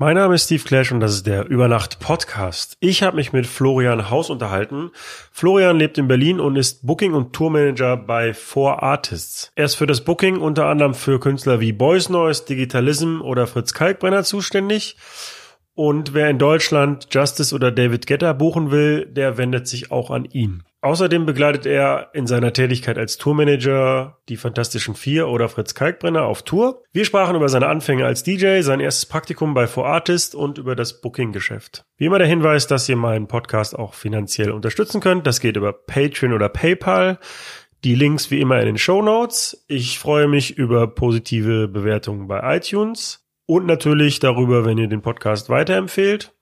Mein Name ist Steve Clash und das ist der Übernacht Podcast. Ich habe mich mit Florian Haus unterhalten. Florian lebt in Berlin und ist Booking- und Tourmanager bei Four Artists. Er ist für das Booking unter anderem für Künstler wie Boys Noise, Digitalism oder Fritz Kalkbrenner zuständig. Und wer in Deutschland Justice oder David Getter buchen will, der wendet sich auch an ihn. Außerdem begleitet er in seiner Tätigkeit als Tourmanager die Fantastischen Vier oder Fritz Kalkbrenner auf Tour. Wir sprachen über seine Anfänge als DJ, sein erstes Praktikum bei For Artist und über das Booking-Geschäft. Wie immer der Hinweis, dass ihr meinen Podcast auch finanziell unterstützen könnt. Das geht über Patreon oder PayPal. Die Links wie immer in den Show Notes. Ich freue mich über positive Bewertungen bei iTunes und natürlich darüber, wenn ihr den Podcast weiterempfehlt.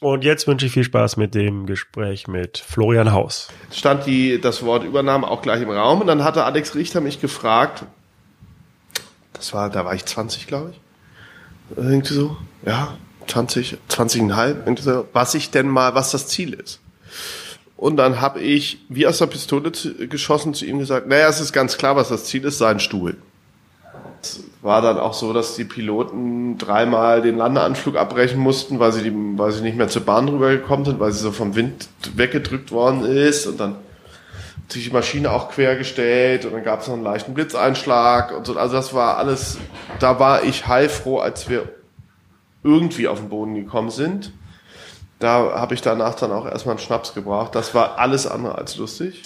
Und jetzt wünsche ich viel Spaß mit dem Gespräch mit Florian Haus. Stand die, das Wort Übernahme auch gleich im Raum und dann hatte Alex Richter mich gefragt, das war, da war ich 20, glaube ich. Irgendwie so, ja, 20, 20,5, irgendwie so, was ich denn mal, was das Ziel ist. Und dann habe ich wie aus der Pistole geschossen zu ihm gesagt, naja, es ist ganz klar, was das Ziel ist, sein Stuhl. Es war dann auch so, dass die Piloten dreimal den Landeanflug abbrechen mussten, weil sie, die, weil sie nicht mehr zur Bahn rübergekommen sind, weil sie so vom Wind weggedrückt worden ist. Und dann hat sich die Maschine auch quergestellt und dann gab es noch einen leichten Blitzeinschlag und so. Also das war alles, da war ich heilfroh, als wir irgendwie auf den Boden gekommen sind. Da habe ich danach dann auch erstmal einen Schnaps gebraucht. Das war alles andere als lustig.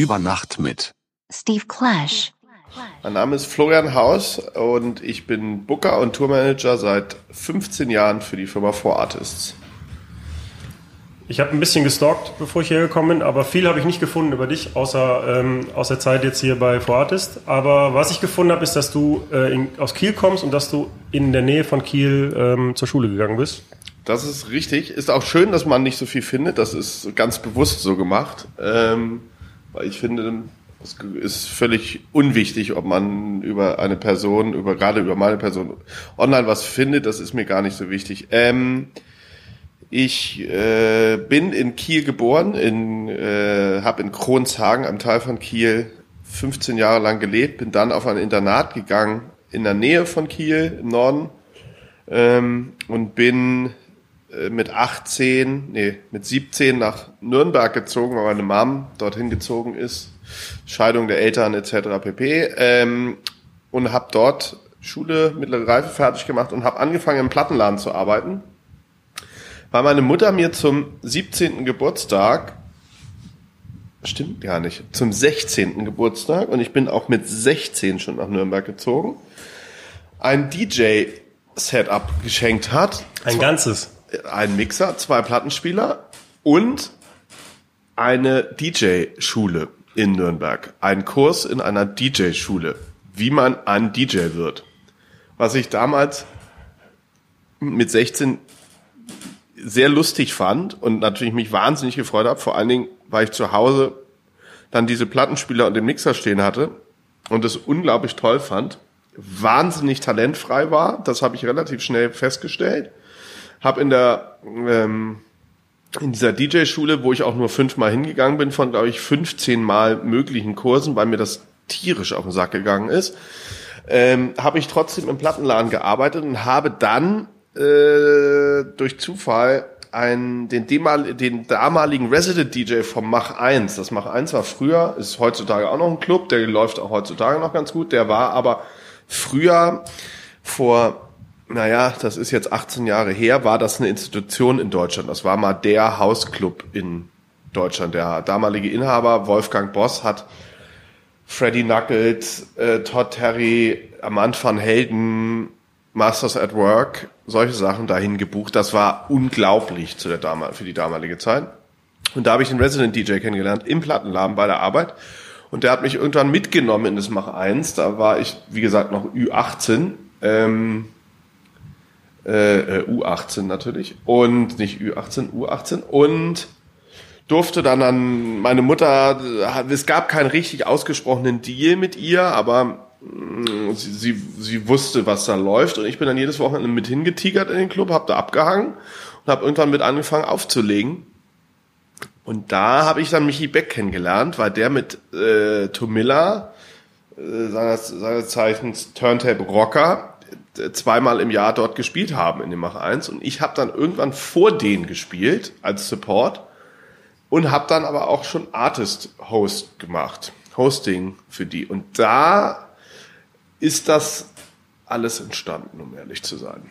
Über Nacht mit Steve Clash. Mein Name ist Florian Haus und ich bin Booker und Tourmanager seit 15 Jahren für die Firma Four Artists. Ich habe ein bisschen gestalkt, bevor ich hierher gekommen bin, aber viel habe ich nicht gefunden über dich, außer ähm, aus der Zeit jetzt hier bei For Artist. Aber was ich gefunden habe, ist, dass du äh, in, aus Kiel kommst und dass du in der Nähe von Kiel ähm, zur Schule gegangen bist. Das ist richtig. Ist auch schön, dass man nicht so viel findet. Das ist ganz bewusst so gemacht. Ähm, weil ich finde, es ist völlig unwichtig, ob man über eine Person, über gerade über meine Person online was findet. Das ist mir gar nicht so wichtig. Ähm, ich äh, bin in Kiel geboren, in, äh, habe in Kronshagen, am Teil von Kiel, 15 Jahre lang gelebt, bin dann auf ein Internat gegangen in der Nähe von Kiel im Norden ähm, und bin mit 18, nee, mit 17 nach Nürnberg gezogen, weil meine Mom dorthin gezogen ist. Scheidung der Eltern etc. pp. Ähm, und habe dort Schule, mittlere Reife fertig gemacht und habe angefangen im Plattenladen zu arbeiten. Weil meine Mutter mir zum 17. Geburtstag, stimmt gar nicht, zum 16. Geburtstag, und ich bin auch mit 16 schon nach Nürnberg gezogen, ein DJ-Setup geschenkt hat. Ein ganzes ein Mixer, zwei Plattenspieler und eine DJ-Schule in Nürnberg. Ein Kurs in einer DJ-Schule, wie man ein DJ wird. Was ich damals mit 16 sehr lustig fand und natürlich mich wahnsinnig gefreut habe, vor allen Dingen, weil ich zu Hause dann diese Plattenspieler und den Mixer stehen hatte und es unglaublich toll fand, wahnsinnig talentfrei war, das habe ich relativ schnell festgestellt habe in der ähm, in dieser DJ-Schule, wo ich auch nur fünfmal hingegangen bin, von glaube ich 15 Mal möglichen Kursen, weil mir das tierisch auf den Sack gegangen ist, ähm, habe ich trotzdem im Plattenladen gearbeitet und habe dann äh, durch Zufall einen, den, demal, den damaligen Resident DJ vom Mach 1. Das Mach 1 war früher, ist heutzutage auch noch ein Club, der läuft auch heutzutage noch ganz gut. Der war aber früher vor naja, das ist jetzt 18 Jahre her, war das eine Institution in Deutschland. Das war mal der Hausclub in Deutschland. Der damalige Inhaber Wolfgang Boss hat Freddie Knuckles, äh, Todd Terry, Amand van Helden, Masters at Work, solche Sachen dahin gebucht. Das war unglaublich zu der damal für die damalige Zeit. Und da habe ich den Resident DJ kennengelernt im Plattenladen bei der Arbeit. Und der hat mich irgendwann mitgenommen in das Mach 1. Da war ich, wie gesagt, noch Ü18. Ähm, äh, U18 natürlich und nicht Ü18, U18 und durfte dann an meine Mutter, es gab keinen richtig ausgesprochenen Deal mit ihr, aber mh, sie, sie, sie wusste, was da läuft und ich bin dann jedes Wochenende mit hingetigert in den Club, hab da abgehangen und habe irgendwann mit angefangen aufzulegen. Und da habe ich dann Michi Beck kennengelernt, weil der mit äh, Tomilla, äh, seines, seines Zeichens Turntable Rocker, äh, zweimal im Jahr dort gespielt haben in dem Mach 1. Und ich habe dann irgendwann vor denen gespielt als Support und habe dann aber auch schon Artist-Host gemacht. Hosting für die. Und da ist das alles entstanden, um ehrlich zu sein.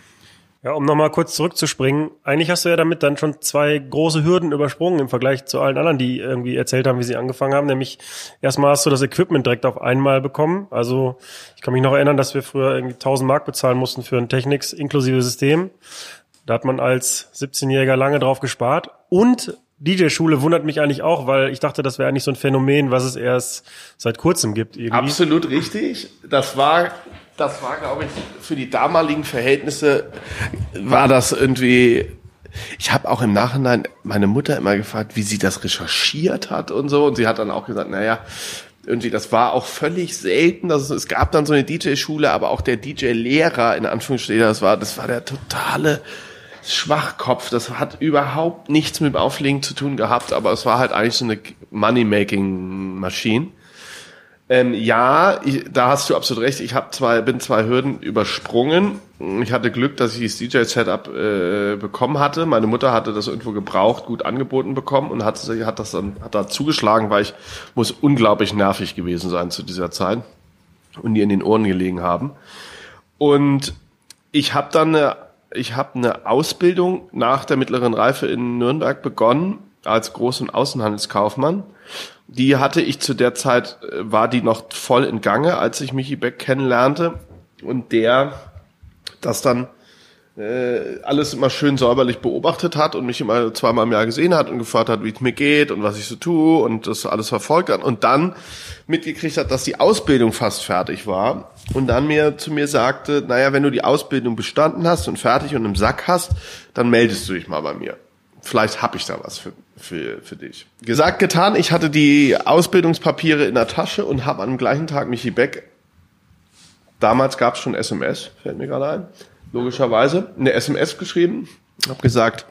Ja, um nochmal kurz zurückzuspringen. Eigentlich hast du ja damit dann schon zwei große Hürden übersprungen im Vergleich zu allen anderen, die irgendwie erzählt haben, wie sie angefangen haben. Nämlich erstmal hast du das Equipment direkt auf einmal bekommen. Also ich kann mich noch erinnern, dass wir früher irgendwie 1000 Mark bezahlen mussten für ein Technics inklusive System. Da hat man als 17-Jähriger lange drauf gespart. Und DJ-Schule wundert mich eigentlich auch, weil ich dachte, das wäre eigentlich so ein Phänomen, was es erst seit kurzem gibt. Irgendwie. Absolut richtig. Das war, das war, glaube ich, für die damaligen Verhältnisse war das irgendwie. Ich habe auch im Nachhinein meine Mutter immer gefragt, wie sie das recherchiert hat und so. Und sie hat dann auch gesagt, naja, irgendwie, das war auch völlig selten. Es, es gab dann so eine DJ-Schule, aber auch der DJ-Lehrer, in Anführungsstrichen, das war, das war der totale Schwachkopf. Das hat überhaupt nichts mit dem Auflegen zu tun gehabt, aber es war halt eigentlich so eine Money-Making-Maschine. Ähm, ja, ich, da hast du absolut recht. Ich hab zwei, bin zwei Hürden übersprungen. Ich hatte Glück, dass ich das DJ-Setup äh, bekommen hatte. Meine Mutter hatte das irgendwo gebraucht, gut angeboten bekommen und hat, hat das dann hat da zugeschlagen, weil ich muss unglaublich nervig gewesen sein zu dieser Zeit und die in den Ohren gelegen haben. Und ich habe dann eine ich habe eine Ausbildung nach der mittleren Reife in Nürnberg begonnen als Groß- und Außenhandelskaufmann. Die hatte ich zu der Zeit, äh, war die noch voll in Gange, als ich Michi Beck kennenlernte. Und der das dann äh, alles immer schön säuberlich beobachtet hat und mich immer zweimal im Jahr gesehen hat und gefragt hat, wie es mir geht und was ich so tue und das alles verfolgt hat. Und dann mitgekriegt hat, dass die Ausbildung fast fertig war und dann mir zu mir sagte, naja, wenn du die Ausbildung bestanden hast und fertig und im Sack hast, dann meldest du dich mal bei mir. Vielleicht hab ich da was für, für, für dich. Gesagt, getan, ich hatte die Ausbildungspapiere in der Tasche und habe am gleichen Tag Michi Beck, damals gab es schon SMS, fällt mir gerade ein, logischerweise, eine SMS geschrieben, habe gesagt,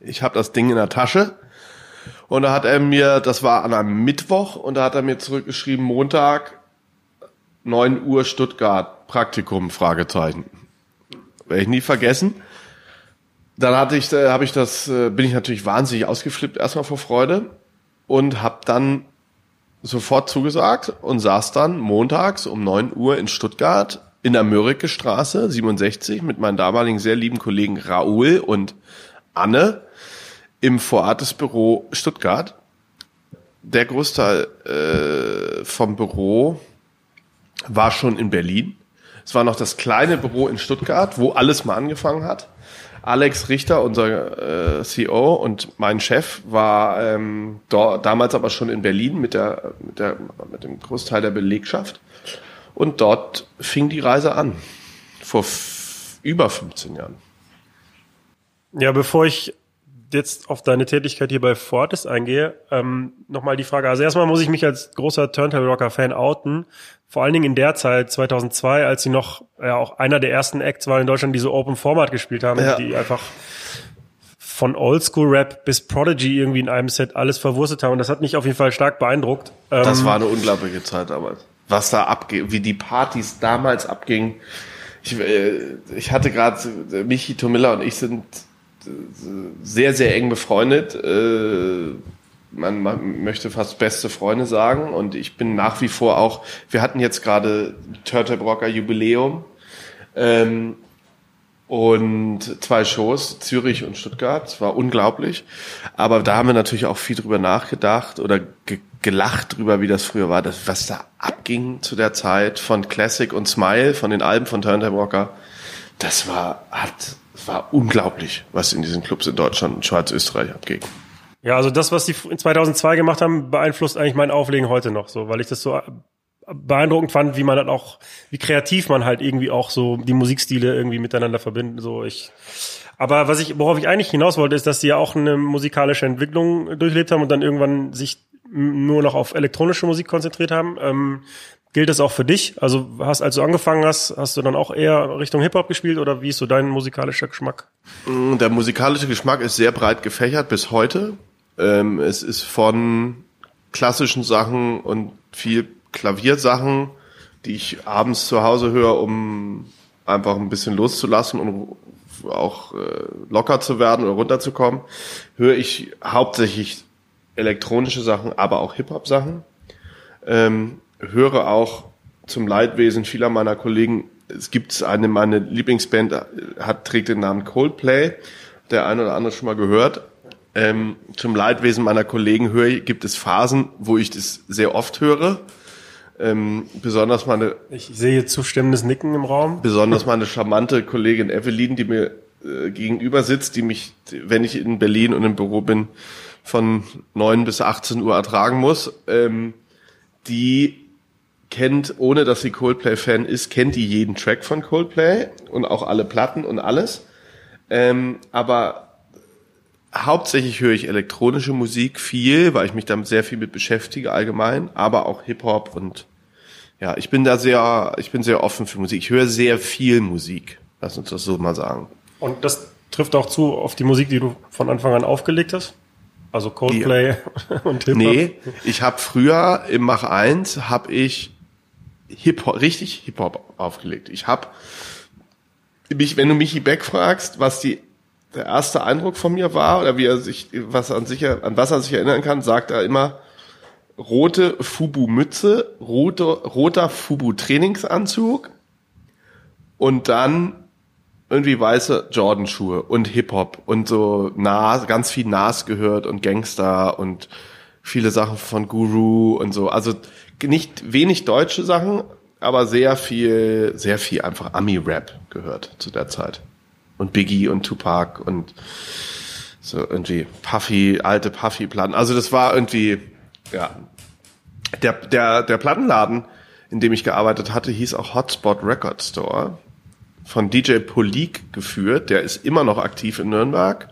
ich habe das Ding in der Tasche. Und da hat er mir, das war an einem Mittwoch, und da hat er mir zurückgeschrieben, Montag, 9 Uhr Stuttgart, Praktikum, Fragezeichen. Werde ich nie vergessen. Dann hatte ich, äh, habe ich das, äh, bin ich natürlich wahnsinnig ausgeflippt erstmal vor Freude und habe dann sofort zugesagt und saß dann montags um 9 Uhr in Stuttgart in der Mörike Straße 67 mit meinen damaligen sehr lieben Kollegen Raoul und Anne im Vorartes Büro Stuttgart. Der Großteil äh, vom Büro war schon in Berlin. Es war noch das kleine Büro in Stuttgart, wo alles mal angefangen hat. Alex Richter, unser äh, CEO und mein Chef, war ähm, dort, damals aber schon in Berlin mit, der, mit, der, mit dem Großteil der Belegschaft. Und dort fing die Reise an, vor über 15 Jahren. Ja, bevor ich jetzt auf deine Tätigkeit hier bei Fortis eingehe, ähm, nochmal die Frage. Also erstmal muss ich mich als großer Turntable Rocker Fan outen. Vor allen Dingen in der Zeit, 2002, als sie noch ja, auch einer der ersten Acts war in Deutschland, die so Open Format gespielt haben, ja. die einfach von Oldschool Rap bis Prodigy irgendwie in einem Set alles verwurstet haben. Und das hat mich auf jeden Fall stark beeindruckt. Das ähm, war eine unglaubliche Zeit damals. Was da abgeht, wie die Partys damals abgingen. Ich, äh, ich hatte gerade, Michi Tomilla und ich sind sehr, sehr eng befreundet. Äh, man, man möchte fast beste Freunde sagen. Und ich bin nach wie vor auch, wir hatten jetzt gerade Turtlebrocker Jubiläum. Ähm, und zwei Shows, Zürich und Stuttgart. Es war unglaublich. Aber da haben wir natürlich auch viel drüber nachgedacht oder ge gelacht drüber, wie das früher war, das, was da abging zu der Zeit von Classic und Smile, von den Alben von Turntable Rocker. Das war, hat war unglaublich, was in diesen Clubs in Deutschland und Schweiz-Österreich abging. Ja, also das, was die 2002 gemacht haben, beeinflusst eigentlich mein Auflegen heute noch so, weil ich das so beeindruckend fand, wie man dann auch, wie kreativ man halt irgendwie auch so die Musikstile irgendwie miteinander verbindet. So ich, aber was ich, worauf ich eigentlich hinaus wollte, ist, dass die ja auch eine musikalische Entwicklung durchlebt haben und dann irgendwann sich nur noch auf elektronische Musik konzentriert haben. Ähm, Gilt das auch für dich? Also hast, als du angefangen hast, hast du dann auch eher Richtung Hip-Hop gespielt oder wie ist so dein musikalischer Geschmack? Mm, der musikalische Geschmack ist sehr breit gefächert bis heute. Ähm, es ist von klassischen Sachen und viel Klaviersachen, die ich abends zu Hause höre, um einfach ein bisschen loszulassen und auch äh, locker zu werden oder runterzukommen, höre ich hauptsächlich elektronische Sachen, aber auch Hip-Hop-Sachen. Ähm, höre auch zum Leidwesen vieler meiner Kollegen, es gibt eine, meine Lieblingsband hat, trägt den Namen Coldplay, der eine oder andere schon mal gehört. Ähm, zum Leidwesen meiner Kollegen höre, gibt es Phasen, wo ich das sehr oft höre. Ähm, besonders meine. Ich sehe zustimmendes Nicken im Raum. Besonders meine charmante Kollegin Evelyn, die mir äh, gegenüber sitzt, die mich, wenn ich in Berlin und im Büro bin, von neun bis 18 Uhr ertragen muss. Ähm, die kennt, ohne dass sie Coldplay-Fan ist, kennt die jeden Track von Coldplay und auch alle Platten und alles. Ähm, aber hauptsächlich höre ich elektronische Musik viel, weil ich mich damit sehr viel mit beschäftige allgemein, aber auch Hip-Hop und ja, ich bin da sehr, ich bin sehr offen für Musik. Ich höre sehr viel Musik. Lass uns das so mal sagen. Und das trifft auch zu auf die Musik, die du von Anfang an aufgelegt hast? Also Coldplay ja. und Hip-Hop? Nee, ich habe früher im Mach 1 habe ich Hip-Hop, richtig Hip-Hop aufgelegt. Ich habe mich, wenn du Michi Beck fragst, was die der erste Eindruck von mir war oder wie er sich was an sich an was er sich erinnern kann, sagt er immer rote Fubu Mütze, rote, roter Fubu Trainingsanzug und dann irgendwie weiße Jordan Schuhe und Hip Hop und so Nas, ganz viel Nas gehört und Gangster und viele Sachen von Guru und so. Also nicht wenig deutsche Sachen, aber sehr viel, sehr viel einfach Ami-Rap gehört zu der Zeit. Und Biggie und Tupac und so irgendwie Puffy, alte Puffy-Platten. Also das war irgendwie, ja. Der, der, der Plattenladen, in dem ich gearbeitet hatte, hieß auch Hotspot Record Store. Von DJ Polik geführt. Der ist immer noch aktiv in Nürnberg.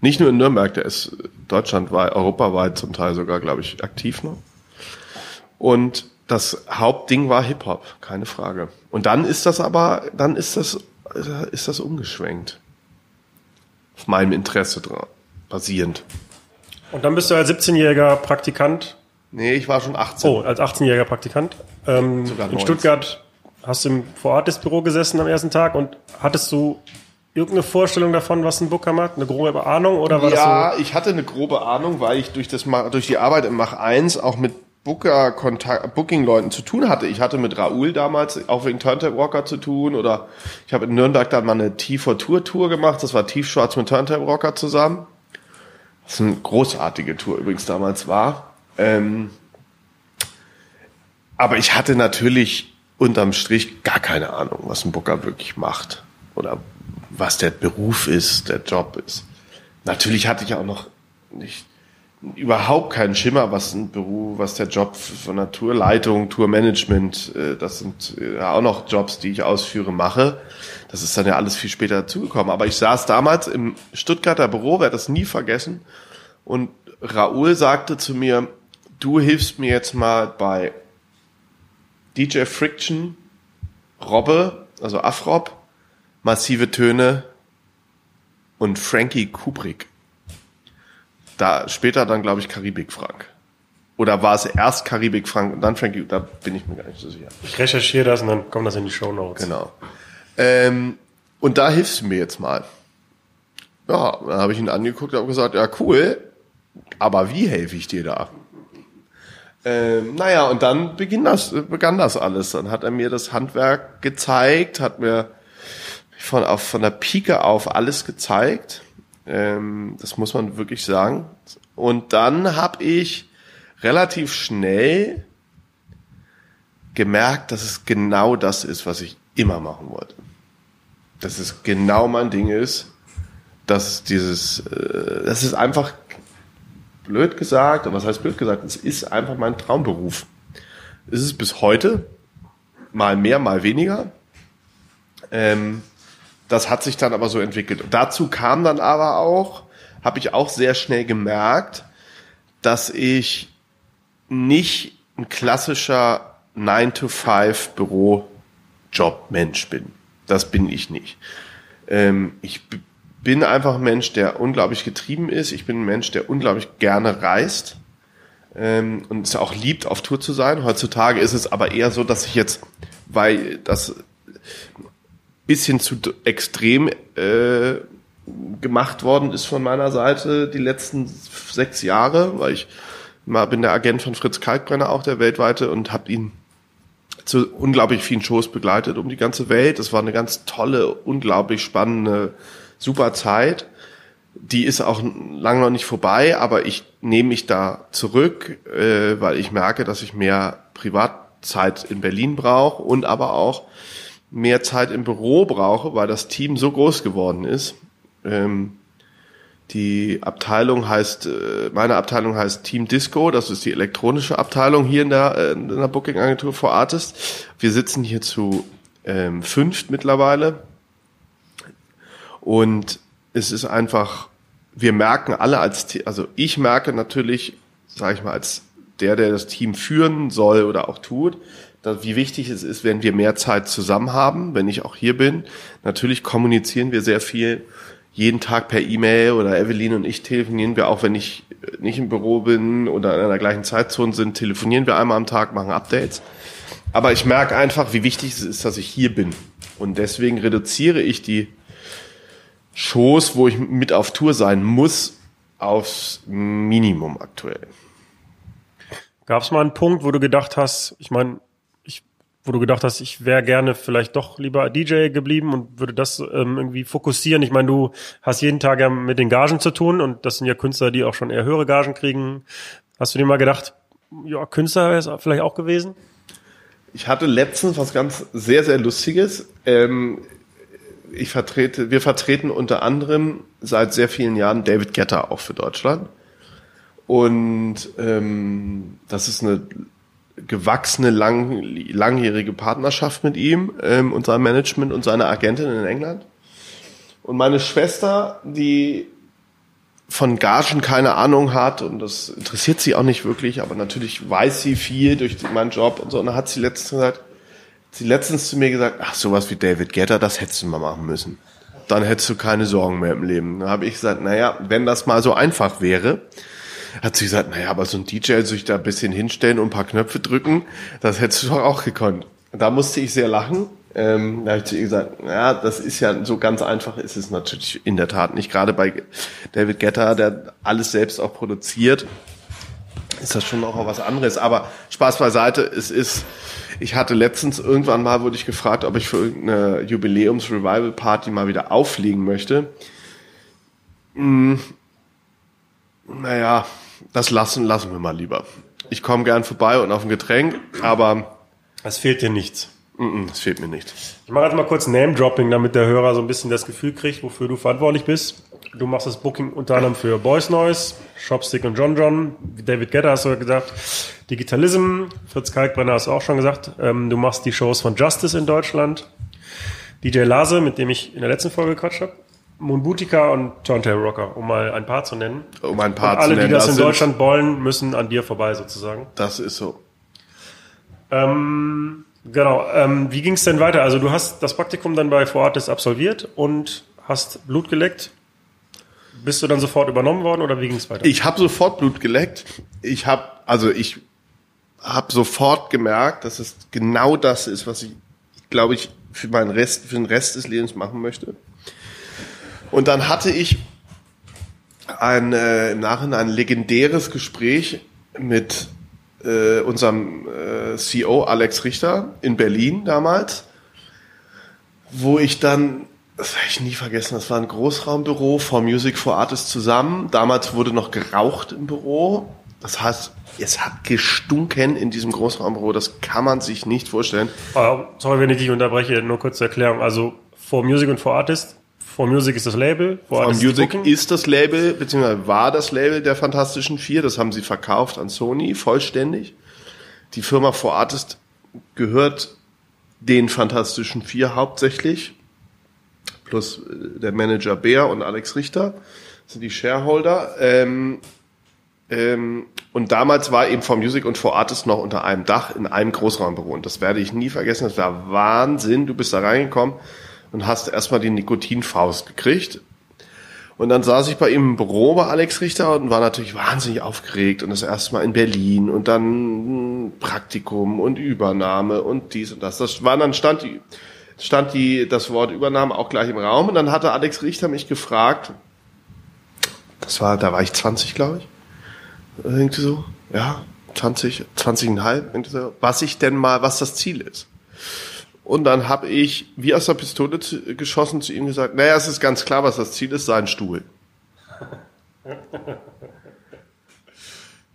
Nicht nur in Nürnberg, der ist deutschlandweit, europaweit zum Teil sogar, glaube ich, aktiv noch. Und das Hauptding war Hip-Hop, keine Frage. Und dann ist das aber, dann ist das, ist das umgeschwenkt. Auf meinem Interesse dran, basierend. Und dann bist du als 17-jähriger Praktikant. Nee, ich war schon 18. Oh, als 18-jähriger Praktikant. Ähm, in Stuttgart hast du im Vorortesbüro gesessen am ersten Tag und hattest du irgendeine Vorstellung davon, was ein Booker macht? Eine grobe Ahnung oder war ja, das so? ich hatte eine grobe Ahnung, weil ich durch das durch die Arbeit im Mach 1 auch mit Booker Kontakt, Booking-Leuten zu tun hatte. Ich hatte mit Raoul damals auch wegen Turntable Rocker zu tun oder ich habe in Nürnberg dann mal eine T4-Tour-Tour gemacht. Das war Tiefschwarz mit Turntable Rocker zusammen. Was eine großartige Tour übrigens damals war. Ähm, aber ich hatte natürlich unterm Strich gar keine Ahnung, was ein Booker wirklich macht oder was der Beruf ist, der Job ist. Natürlich hatte ich auch noch nicht überhaupt keinen Schimmer, was ein Beruf, was der Job von der Tourleitung, Tourmanagement, äh, das sind ja auch noch Jobs, die ich ausführe, mache. Das ist dann ja alles viel später dazugekommen. Aber ich saß damals im Stuttgarter Büro, werde das nie vergessen. Und Raoul sagte zu mir, du hilfst mir jetzt mal bei DJ Friction, Robbe, also Afrob, massive Töne und Frankie Kubrick. Da später dann, glaube ich, Karibik Frank. Oder war es erst Karibik Frank und dann Frankie? Da bin ich mir gar nicht so sicher. Ich recherchiere das und dann kommt das in die Show Notes. Genau. Ähm, und da hilfst du mir jetzt mal. Ja, dann habe ich ihn angeguckt und habe gesagt, ja cool, aber wie helfe ich dir da? Ähm, naja, und dann beginn das, begann das alles. Dann hat er mir das Handwerk gezeigt, hat mir von, auf, von der Pike auf alles gezeigt. Ähm, das muss man wirklich sagen. Und dann habe ich relativ schnell gemerkt, dass es genau das ist, was ich immer machen wollte. Dass es genau mein Ding ist, dass dieses, äh, das ist einfach blöd gesagt, aber was heißt blöd gesagt? Es ist einfach mein Traumberuf. Es ist bis heute mal mehr, mal weniger. Ähm, das hat sich dann aber so entwickelt. Dazu kam dann aber auch, habe ich auch sehr schnell gemerkt, dass ich nicht ein klassischer 9-to-5 Büro-Job-Mensch bin. Das bin ich nicht. Ähm, ich bin einfach ein Mensch, der unglaublich getrieben ist. Ich bin ein Mensch, der unglaublich gerne reist ähm, und es auch liebt, auf Tour zu sein. Heutzutage ist es aber eher so, dass ich jetzt, weil das bisschen zu extrem äh, gemacht worden ist von meiner Seite die letzten sechs Jahre, weil ich mal bin der Agent von Fritz Kalkbrenner auch der weltweite und habe ihn zu unglaublich vielen Shows begleitet um die ganze Welt. Das war eine ganz tolle, unglaublich spannende, super Zeit. Die ist auch lange noch nicht vorbei, aber ich nehme mich da zurück, äh, weil ich merke, dass ich mehr Privatzeit in Berlin brauche und aber auch mehr Zeit im Büro brauche, weil das Team so groß geworden ist. Ähm, die Abteilung heißt, äh, meine Abteilung heißt Team Disco, das ist die elektronische Abteilung hier in der, äh, in der Booking-Agentur for Artists. Wir sitzen hier zu ähm, fünft mittlerweile. Und es ist einfach, wir merken alle als, also ich merke natürlich, sage ich mal, als der, der das Team führen soll oder auch tut, wie wichtig es ist, wenn wir mehr Zeit zusammen haben, wenn ich auch hier bin. Natürlich kommunizieren wir sehr viel jeden Tag per E-Mail oder Evelyn und ich telefonieren wir auch, wenn ich nicht im Büro bin oder in einer gleichen Zeitzone sind, telefonieren wir einmal am Tag, machen Updates. Aber ich merke einfach, wie wichtig es ist, dass ich hier bin. Und deswegen reduziere ich die Shows, wo ich mit auf Tour sein muss, aufs Minimum aktuell. Gab es mal einen Punkt, wo du gedacht hast, ich meine, wo du gedacht hast, ich wäre gerne vielleicht doch lieber DJ geblieben und würde das ähm, irgendwie fokussieren? Ich meine, du hast jeden Tag ja mit den Gagen zu tun und das sind ja Künstler, die auch schon eher höhere Gagen kriegen. Hast du dir mal gedacht, ja, Künstler wäre es vielleicht auch gewesen? Ich hatte letztens was ganz sehr, sehr Lustiges. Ähm, ich vertrete, wir vertreten unter anderem seit sehr vielen Jahren David Guetta auch für Deutschland. Und ähm, das ist eine gewachsene, lang, langjährige Partnerschaft mit ihm ähm, und seinem Management und seiner Agentin in England. Und meine Schwester, die von Gagen keine Ahnung hat und das interessiert sie auch nicht wirklich, aber natürlich weiß sie viel durch meinen Job und so. Und dann hat sie letztens gesagt, sie letztens zu mir gesagt, ach, sowas wie David Getter, das hättest du mal machen müssen. Dann hättest du keine Sorgen mehr im Leben. Dann habe ich gesagt, naja, wenn das mal so einfach wäre, hat sie gesagt, naja, aber so ein DJ sich da ein bisschen hinstellen und ein paar Knöpfe drücken, das hättest du doch auch gekonnt. Da musste ich sehr lachen. Ähm, da habe ich zu ihr gesagt, ja, das ist ja so ganz einfach ist es natürlich in der Tat nicht. Gerade bei David Guetta, der alles selbst auch produziert, ist das schon auch was anderes. Aber Spaß beiseite, es ist, ich hatte letztens irgendwann mal, wurde ich gefragt, ob ich für irgendeine Jubiläums-Revival-Party mal wieder auflegen möchte. Naja, das lassen, lassen wir mal lieber. Ich komme gern vorbei und auf ein Getränk, aber. Es fehlt dir nichts. Es fehlt mir nicht. Ich mache jetzt mal kurz Name-Dropping, damit der Hörer so ein bisschen das Gefühl kriegt, wofür du verantwortlich bist. Du machst das Booking unter anderem für Boys Noise, Shopstick und John John, David Guetta hast du ja gesagt, Digitalism, Fritz Kalkbrenner hast du auch schon gesagt. Ähm, du machst die Shows von Justice in Deutschland, DJ Lase, mit dem ich in der letzten Folge gequatscht habe. Moonbootica und Turntable Rocker, um mal ein paar zu nennen. Um ein paar und alle, zu nennen. die das, das in Deutschland wollen, müssen an dir vorbei sozusagen. Das ist so. Ähm, genau. Ähm, wie ging es denn weiter? Also du hast das Praktikum dann bei Fortis absolviert und hast Blut geleckt. Bist du dann sofort übernommen worden oder wie ging es weiter? Ich habe sofort Blut geleckt. Ich habe, also ich habe sofort gemerkt, dass es genau das ist, was ich, glaube ich, für meinen Rest, für den Rest des Lebens machen möchte. Und dann hatte ich ein äh, im Nachhinein ein legendäres Gespräch mit äh, unserem äh, CEO Alex Richter in Berlin damals, wo ich dann, das werde ich nie vergessen, das war ein Großraumbüro for Music for Artists zusammen. Damals wurde noch geraucht im Büro. Das heißt, es hat gestunken in diesem Großraumbüro. Das kann man sich nicht vorstellen. Ah, sorry, wenn ich dich unterbreche, nur kurz zur Erklärung. Also For Music und For Artist. For Music ist das Label. For Music ist das Label, beziehungsweise war das Label der Fantastischen Vier. Das haben sie verkauft an Sony, vollständig. Die Firma For Artist gehört den Fantastischen Vier hauptsächlich. Plus äh, der Manager Bär und Alex Richter sind die Shareholder. Ähm, ähm, und damals war eben For Music und For Artist noch unter einem Dach in einem Großraumbüro. Und das werde ich nie vergessen. Das war Wahnsinn. Du bist da reingekommen und hast erstmal die Nikotinfaust gekriegt. Und dann saß ich bei ihm im Büro bei Alex Richter und war natürlich wahnsinnig aufgeregt und das erste Mal in Berlin und dann Praktikum und Übernahme und dies und das. Das war dann stand die, stand die, das Wort Übernahme auch gleich im Raum und dann hatte Alex Richter mich gefragt, das war, da war ich 20, glaube ich, irgendwie so, ja, 20, 20,5, so, was ich denn mal, was das Ziel ist. Und dann habe ich wie aus der Pistole zu, geschossen zu ihm gesagt, naja, es ist ganz klar, was das Ziel ist, sein Stuhl.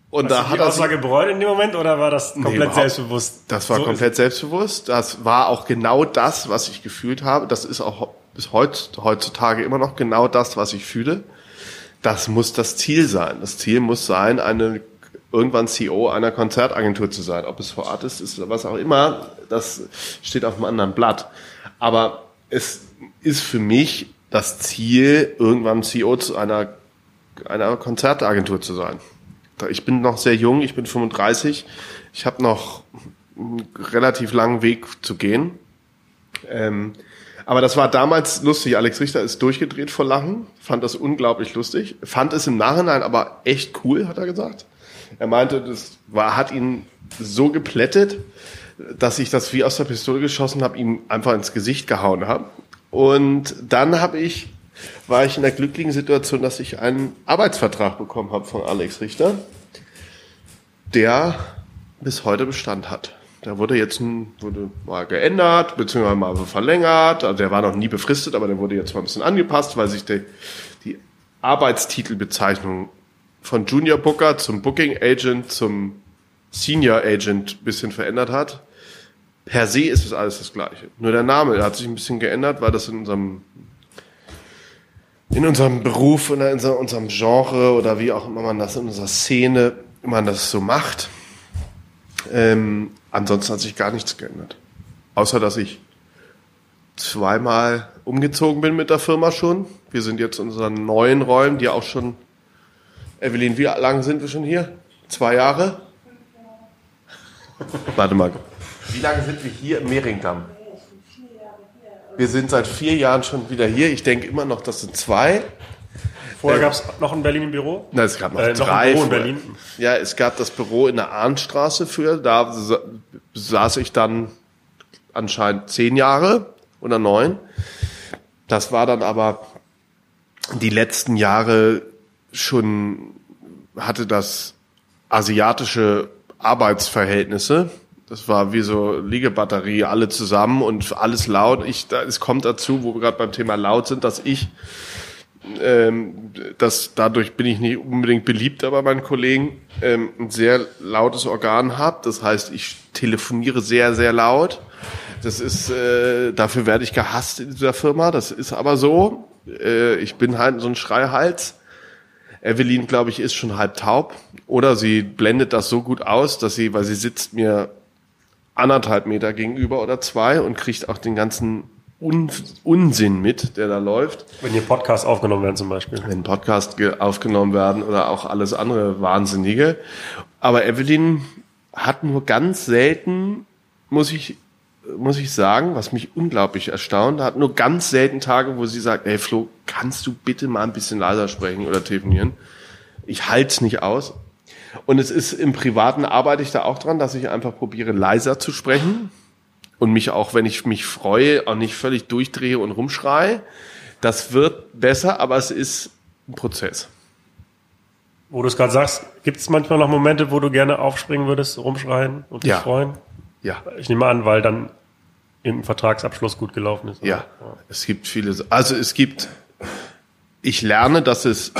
Und Hast da hat die Aussage bereut in dem Moment oder war das komplett nee, selbstbewusst? Das war so komplett selbstbewusst. Das war auch genau das, was ich gefühlt habe. Das ist auch bis heutzutage immer noch genau das, was ich fühle. Das muss das Ziel sein. Das Ziel muss sein, eine irgendwann CEO einer Konzertagentur zu sein. Ob es vor Ort ist, ist was auch immer, das steht auf einem anderen Blatt. Aber es ist für mich das Ziel, irgendwann CEO zu einer, einer Konzertagentur zu sein. Ich bin noch sehr jung, ich bin 35, ich habe noch einen relativ langen Weg zu gehen. Ähm, aber das war damals lustig. Alex Richter ist durchgedreht vor Lachen, fand das unglaublich lustig, fand es im Nachhinein aber echt cool, hat er gesagt. Er meinte, das war, hat ihn so geplättet, dass ich das wie aus der Pistole geschossen habe, ihm einfach ins Gesicht gehauen habe. Und dann habe ich, war ich in der glücklichen Situation, dass ich einen Arbeitsvertrag bekommen habe von Alex Richter, der bis heute Bestand hat. Der wurde jetzt wurde mal geändert, beziehungsweise mal verlängert. Also der war noch nie befristet, aber der wurde jetzt mal ein bisschen angepasst, weil sich die, die Arbeitstitelbezeichnung von Junior Booker zum Booking Agent zum Senior Agent bisschen verändert hat. Per se ist es alles das Gleiche. Nur der Name hat sich ein bisschen geändert, weil das in unserem in unserem Beruf oder in unserem Genre oder wie auch immer man das in unserer Szene man das so macht. Ähm, ansonsten hat sich gar nichts geändert. Außer dass ich zweimal umgezogen bin mit der Firma schon. Wir sind jetzt in unseren neuen Räumen, die auch schon Evelyn, wie lange sind wir schon hier? Zwei Jahre? Warte mal. Wie lange sind wir hier im Mehringdamm? Wir sind seit vier Jahren schon wieder hier. Ich denke immer noch, das sind zwei. Vorher äh, gab es noch ein Berlin im Büro? Nein, es gab noch äh, drei. Noch in Berlin. Ja, es gab das Büro in der Arnstraße für. Da saß ich dann anscheinend zehn Jahre oder neun. Das war dann aber die letzten Jahre schon hatte das asiatische Arbeitsverhältnisse. Das war wie so Liegebatterie, alle zusammen und alles laut. Ich, da, es kommt dazu, wo wir gerade beim Thema laut sind, dass ich, ähm, dass dadurch bin ich nicht unbedingt beliebter bei meinen Kollegen, ähm, ein sehr lautes Organ habe. Das heißt, ich telefoniere sehr, sehr laut. Das ist, äh, dafür werde ich gehasst in dieser Firma. Das ist aber so. Äh, ich bin halt so ein Schreihals Evelyn, glaube ich, ist schon halb taub. Oder sie blendet das so gut aus, dass sie, weil sie sitzt mir anderthalb Meter gegenüber oder zwei und kriegt auch den ganzen Un Unsinn mit, der da läuft. Wenn hier Podcasts aufgenommen werden zum Beispiel. Wenn Podcasts aufgenommen werden oder auch alles andere Wahnsinnige. Aber Evelyn hat nur ganz selten, muss ich muss ich sagen, was mich unglaublich erstaunt, hat nur ganz selten Tage, wo sie sagt, ey Flo, kannst du bitte mal ein bisschen leiser sprechen oder telefonieren? Ich halte es nicht aus. Und es ist im Privaten arbeite ich da auch dran, dass ich einfach probiere, leiser zu sprechen und mich auch, wenn ich mich freue, auch nicht völlig durchdrehe und rumschreie. Das wird besser, aber es ist ein Prozess. Wo du es gerade sagst, gibt es manchmal noch Momente, wo du gerne aufspringen würdest, rumschreien und dich ja. freuen? Ja. Ich nehme an, weil dann im Vertragsabschluss gut gelaufen ist. Ja. ja. Es gibt viele, also es gibt, ich lerne, dass es,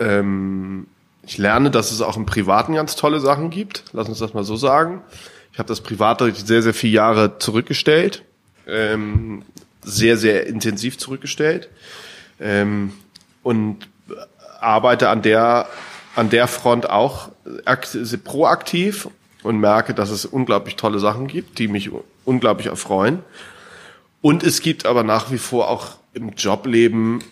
ähm, ich lerne, dass es auch im Privaten ganz tolle Sachen gibt. Lass uns das mal so sagen. Ich habe das Private sehr, sehr viele Jahre zurückgestellt. Ähm, sehr, sehr intensiv zurückgestellt. Ähm, und arbeite an der, an der Front auch proaktiv und merke, dass es unglaublich tolle Sachen gibt, die mich unglaublich erfreuen. Und es gibt aber nach wie vor auch im Jobleben,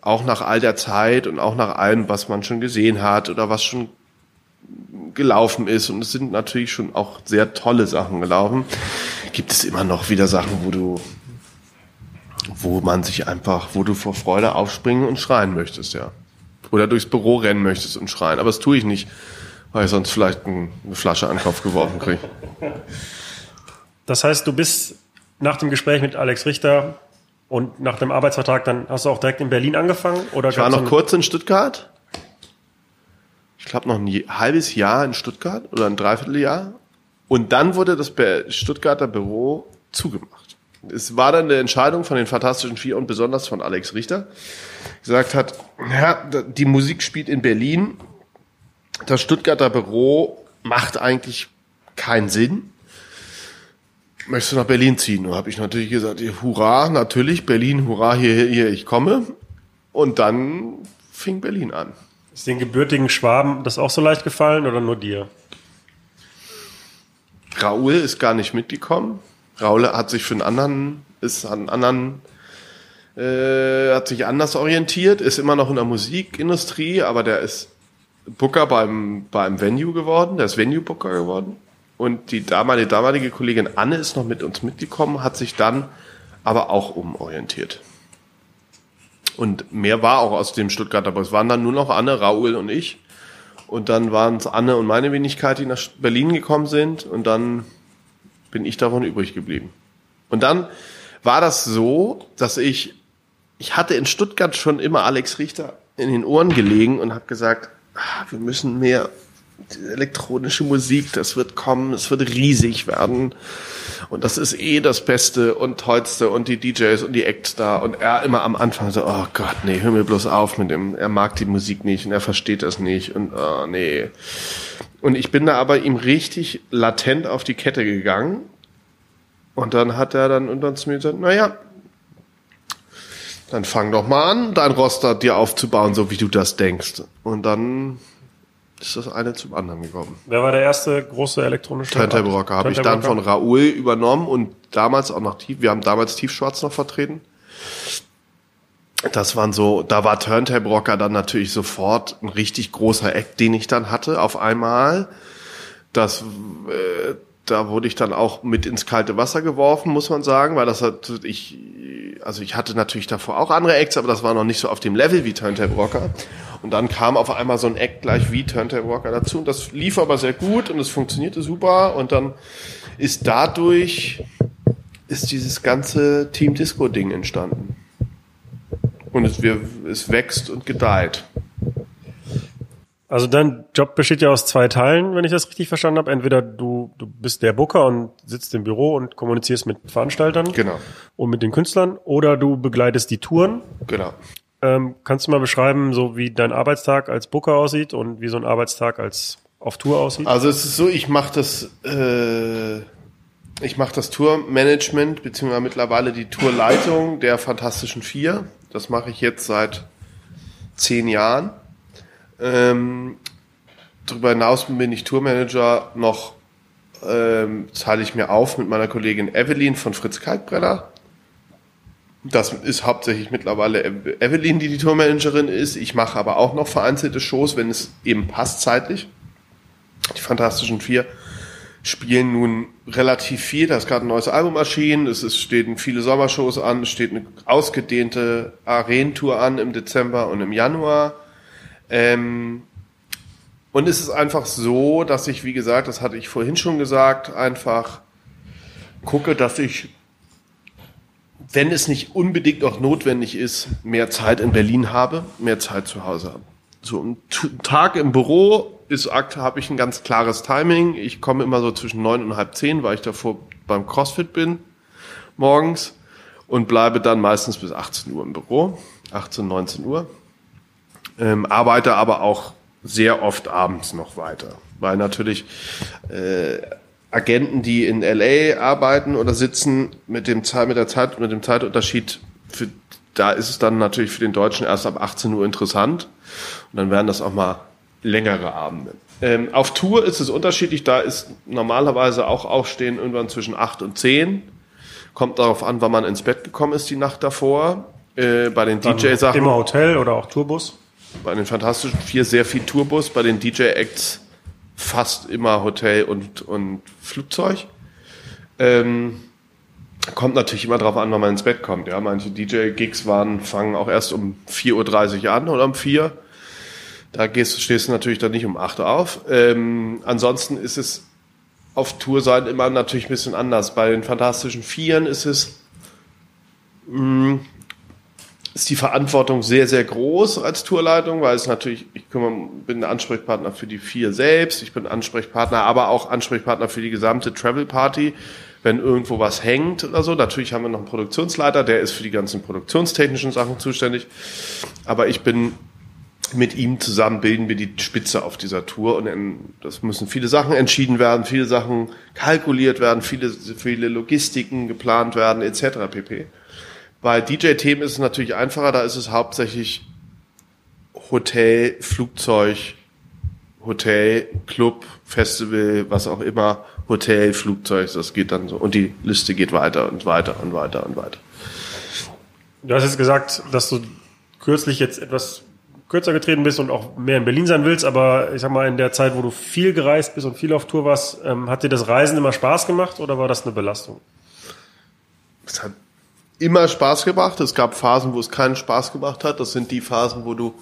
auch nach all der Zeit und auch nach allem, was man schon gesehen hat oder was schon gelaufen ist, und es sind natürlich schon auch sehr tolle Sachen gelaufen, gibt es immer noch wieder Sachen, wo du, wo man sich einfach, wo du vor Freude aufspringen und schreien möchtest, ja. Oder durchs Büro rennen möchtest und schreien. Aber das tue ich nicht, weil ich sonst vielleicht eine Flasche an den Kopf geworfen kriege. Das heißt, du bist nach dem Gespräch mit Alex Richter und nach dem Arbeitsvertrag, dann hast du auch direkt in Berlin angefangen? Oder Ich war noch kurz in Stuttgart. Ich glaube noch ein halbes Jahr in Stuttgart oder ein Dreivierteljahr. Und dann wurde das Stuttgarter Büro zugemacht. Es war dann eine Entscheidung von den Fantastischen Vier und besonders von Alex Richter, gesagt hat, ja, die Musik spielt in Berlin. Das Stuttgarter Büro macht eigentlich keinen Sinn. Möchtest du nach Berlin ziehen? Da habe ich natürlich gesagt, hurra, natürlich, Berlin, hurra, hier, hier, ich komme. Und dann fing Berlin an. Ist den gebürtigen Schwaben das auch so leicht gefallen oder nur dir? Raoul ist gar nicht mitgekommen. Raoul hat sich für einen anderen, ist an einen anderen, äh, hat sich anders orientiert, ist immer noch in der Musikindustrie, aber der ist Booker beim, beim Venue geworden, der ist Venue-Booker geworden. Und die damalige, damalige Kollegin Anne ist noch mit uns mitgekommen, hat sich dann aber auch umorientiert. Und mehr war auch aus dem Stuttgarter, aber es waren dann nur noch Anne, Raoul und ich. Und dann waren es Anne und meine Wenigkeit, die nach Berlin gekommen sind. Und dann bin ich davon übrig geblieben. Und dann war das so, dass ich, ich hatte in Stuttgart schon immer Alex Richter in den Ohren gelegen und habe gesagt, wir müssen mehr elektronische Musik, das wird kommen, es wird riesig werden. Und das ist eh das Beste und Tollste und die DJs und die Acts da. Und er immer am Anfang so, oh Gott, nee, hör mir bloß auf mit dem, er mag die Musik nicht und er versteht das nicht und oh, nee. Und ich bin da aber ihm richtig latent auf die Kette gegangen. Und dann hat er dann irgendwann zu mir gesagt, naja, dann fang doch mal an, dein Roster dir aufzubauen, so wie du das denkst. Und dann ist das eine zum anderen gekommen. Wer war der erste große elektronische Turntable Rocker habe ich dann von Raoul übernommen und damals auch noch tief, wir haben damals Tiefschwarz noch vertreten. Das waren so, da war Turntable Rocker dann natürlich sofort ein richtig großer Act, den ich dann hatte auf einmal. Das, äh, da wurde ich dann auch mit ins kalte Wasser geworfen, muss man sagen, weil das hat, ich, also ich hatte natürlich davor auch andere Acts, aber das war noch nicht so auf dem Level wie Turntable Rocker. Und dann kam auf einmal so ein Act gleich wie Turntable Rocker dazu. Und das lief aber sehr gut und es funktionierte super. Und dann ist dadurch, ist dieses ganze Team Disco Ding entstanden. Und es, wir, es wächst und gedeiht. Also dein Job besteht ja aus zwei Teilen, wenn ich das richtig verstanden habe. Entweder du, du bist der Booker und sitzt im Büro und kommunizierst mit Veranstaltern Genau, und mit den Künstlern, oder du begleitest die Touren. genau. Ähm, kannst du mal beschreiben, so wie dein Arbeitstag als Booker aussieht und wie so ein Arbeitstag als auf Tour aussieht? Also es ist so, ich mache das, äh, ich mache das Tourmanagement beziehungsweise mittlerweile die Tourleitung der Fantastischen Vier. Das mache ich jetzt seit zehn Jahren. Ähm, darüber hinaus bin ich Tourmanager noch, ähm, teile ich mir auf mit meiner Kollegin Evelyn von Fritz Kalkbrenner. Das ist hauptsächlich mittlerweile Ev- Evelyn, die die Tourmanagerin ist. Ich mache aber auch noch vereinzelte Shows, wenn es eben passt zeitlich. Die Fantastischen Vier spielen nun relativ viel. Da ist gerade ein neues Album erschienen. Es ist, stehen viele Sommershows an. Es steht eine ausgedehnte Arentour an im Dezember und im Januar. Ähm, und es ist einfach so, dass ich, wie gesagt, das hatte ich vorhin schon gesagt, einfach gucke, dass ich, wenn es nicht unbedingt auch notwendig ist, mehr Zeit in Berlin habe, mehr Zeit zu Hause habe. So ein Tag im Büro ist habe ich ein ganz klares Timing. Ich komme immer so zwischen neun und halb zehn, weil ich davor beim CrossFit bin morgens und bleibe dann meistens bis 18 Uhr im Büro, 18, 19 Uhr. Ähm, arbeite aber auch sehr oft abends noch weiter, weil natürlich äh, Agenten, die in LA arbeiten oder sitzen, mit dem Zeit, mit der Zeit, mit dem Zeitunterschied, für, da ist es dann natürlich für den Deutschen erst ab 18 Uhr interessant. Und dann werden das auch mal längere Abende. Ähm, auf Tour ist es unterschiedlich. Da ist normalerweise auch Aufstehen irgendwann zwischen 8 und 10. Kommt darauf an, wann man ins Bett gekommen ist die Nacht davor. Äh, bei den DJ-Sachen Immer Hotel oder auch Tourbus. Bei den Fantastischen Vier sehr viel Tourbus, bei den DJ-Acts fast immer Hotel und, und Flugzeug. Ähm, Kommt natürlich immer drauf an, wann man ins Bett kommt. Ja, manche DJ-Gigs fangen auch erst um 4.30 Uhr an oder um 4 Da gehst, stehst du natürlich dann nicht um 8 Uhr auf. Ähm, ansonsten ist es auf Tour sein immer natürlich ein bisschen anders. Bei den Fantastischen Vieren ist es, mh, ist die Verantwortung sehr, sehr groß als Tourleitung, weil es natürlich, ich kümmere, bin Ansprechpartner für die vier selbst, ich bin Ansprechpartner, aber auch Ansprechpartner für die gesamte Travel Party wenn irgendwo was hängt oder so. Natürlich haben wir noch einen Produktionsleiter, der ist für die ganzen produktionstechnischen Sachen zuständig. Aber ich bin mit ihm zusammen bilden wir die Spitze auf dieser Tour und das müssen viele Sachen entschieden werden, viele Sachen kalkuliert werden, viele, viele Logistiken geplant werden, etc. pp. Bei DJ-Themen ist es natürlich einfacher, da ist es hauptsächlich Hotel, Flugzeug, Hotel, Club, Festival, was auch immer, Hotel, Flugzeug, das geht dann so. Und die Liste geht weiter und weiter und weiter und weiter. Du hast jetzt gesagt, dass du kürzlich jetzt etwas kürzer getreten bist und auch mehr in Berlin sein willst, aber ich sag mal, in der Zeit, wo du viel gereist bist und viel auf Tour warst, ähm, hat dir das Reisen immer Spaß gemacht oder war das eine Belastung? Es hat immer Spaß gemacht. Es gab Phasen, wo es keinen Spaß gemacht hat. Das sind die Phasen, wo du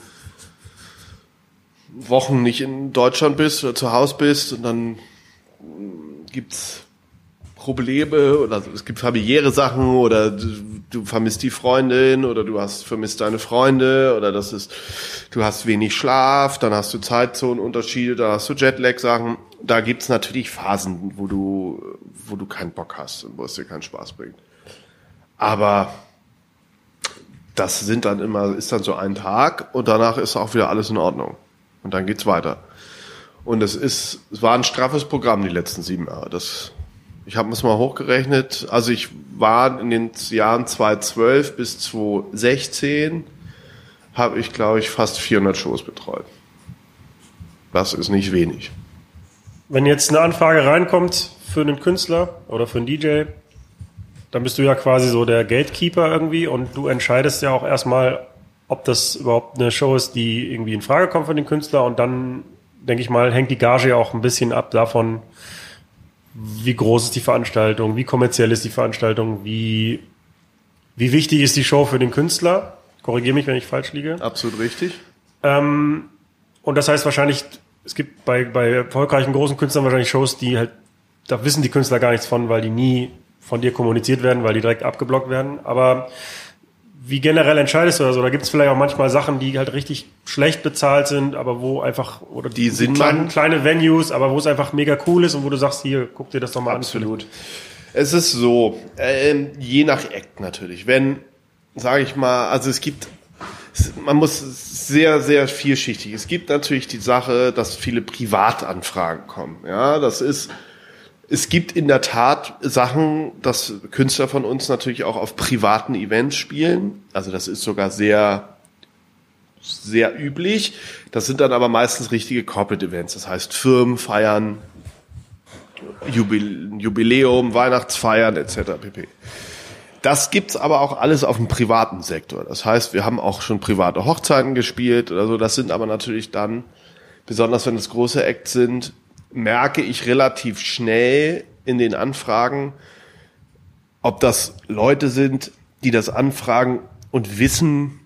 Wochen nicht in Deutschland bist oder zu Hause bist und dann gibt's Probleme oder es gibt familiäre Sachen oder du, du, vermisst die Freundin oder du hast vermisst deine Freunde oder das ist du hast wenig Schlaf, dann hast du Zeitzonenunterschiede, dann hast du Jetlag-Sachen. Da gibt's natürlich Phasen, wo du wo du keinen Bock hast und wo es dir keinen Spaß bringt. Aber das sind dann immer ist dann so ein Tag und danach ist auch wieder alles in Ordnung und dann geht's weiter. Und es ist, es war ein straffes Programm die letzten sieben Jahre. Das, ich habe es mal hochgerechnet. Also ich war in den Jahren 2012 bis 2016 habe ich, glaube ich, fast 400 Shows betreut. Das ist nicht wenig. Wenn jetzt eine Anfrage reinkommt für einen Künstler oder für einen DJ, dann bist du ja quasi so der Gatekeeper irgendwie und du entscheidest ja auch erstmal, ob das überhaupt eine Show ist, die irgendwie in Frage kommt für den Künstler und dann denke ich mal, hängt die Gage ja auch ein bisschen ab davon, wie groß ist die Veranstaltung, wie kommerziell ist die Veranstaltung, wie, wie wichtig ist die Show für den Künstler. Korrigiere mich, wenn ich falsch liege. Absolut richtig. Ähm, und das heißt wahrscheinlich, es gibt bei, bei erfolgreichen großen Künstlern wahrscheinlich Shows, die halt, da wissen die Künstler gar nichts von, weil die nie von dir kommuniziert werden, weil die direkt abgeblockt werden. Aber wie generell entscheidest du das? Oder gibt es vielleicht auch manchmal Sachen, die halt richtig schlecht bezahlt sind, aber wo einfach, oder die sind kleine, kleine Venues, aber wo es einfach mega cool ist und wo du sagst, hier, guck dir das doch mal Absolut. an. Absolut. Es ist so, äh, je nach Act natürlich. Wenn, sage ich mal, also es gibt, man muss sehr, sehr vielschichtig. Es gibt natürlich die Sache, dass viele Privatanfragen kommen. Ja, das ist, es gibt in der Tat Sachen, dass Künstler von uns natürlich auch auf privaten Events spielen. Also das ist sogar sehr, sehr üblich. Das sind dann aber meistens richtige Corporate Events. Das heißt Firmen feiern, Jubiläum, Weihnachtsfeiern etc. pp. Das gibt's aber auch alles auf dem privaten Sektor. Das heißt, wir haben auch schon private Hochzeiten gespielt oder so. Das sind aber natürlich dann, besonders wenn es große Acts sind, merke ich relativ schnell in den Anfragen, ob das Leute sind, die das anfragen und wissen,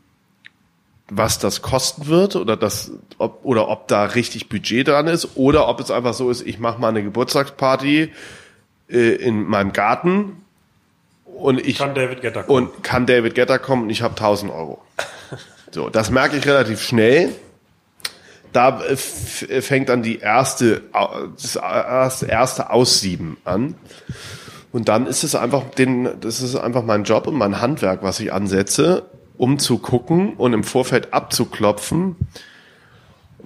was das kosten wird oder das ob, oder ob da richtig Budget dran ist oder ob es einfach so ist, ich mache mal eine Geburtstagsparty äh, in meinem Garten und ich kann David Getter kommen. und kann David Getter kommen und ich habe 1000 Euro. so, das merke ich relativ schnell da äh, äh, fängt dann die erste, das erste Aussieben an. Und dann ist es einfach den, das ist einfach mein Job und mein Handwerk, was ich ansetze, um zu gucken und im Vorfeld abzuklopfen,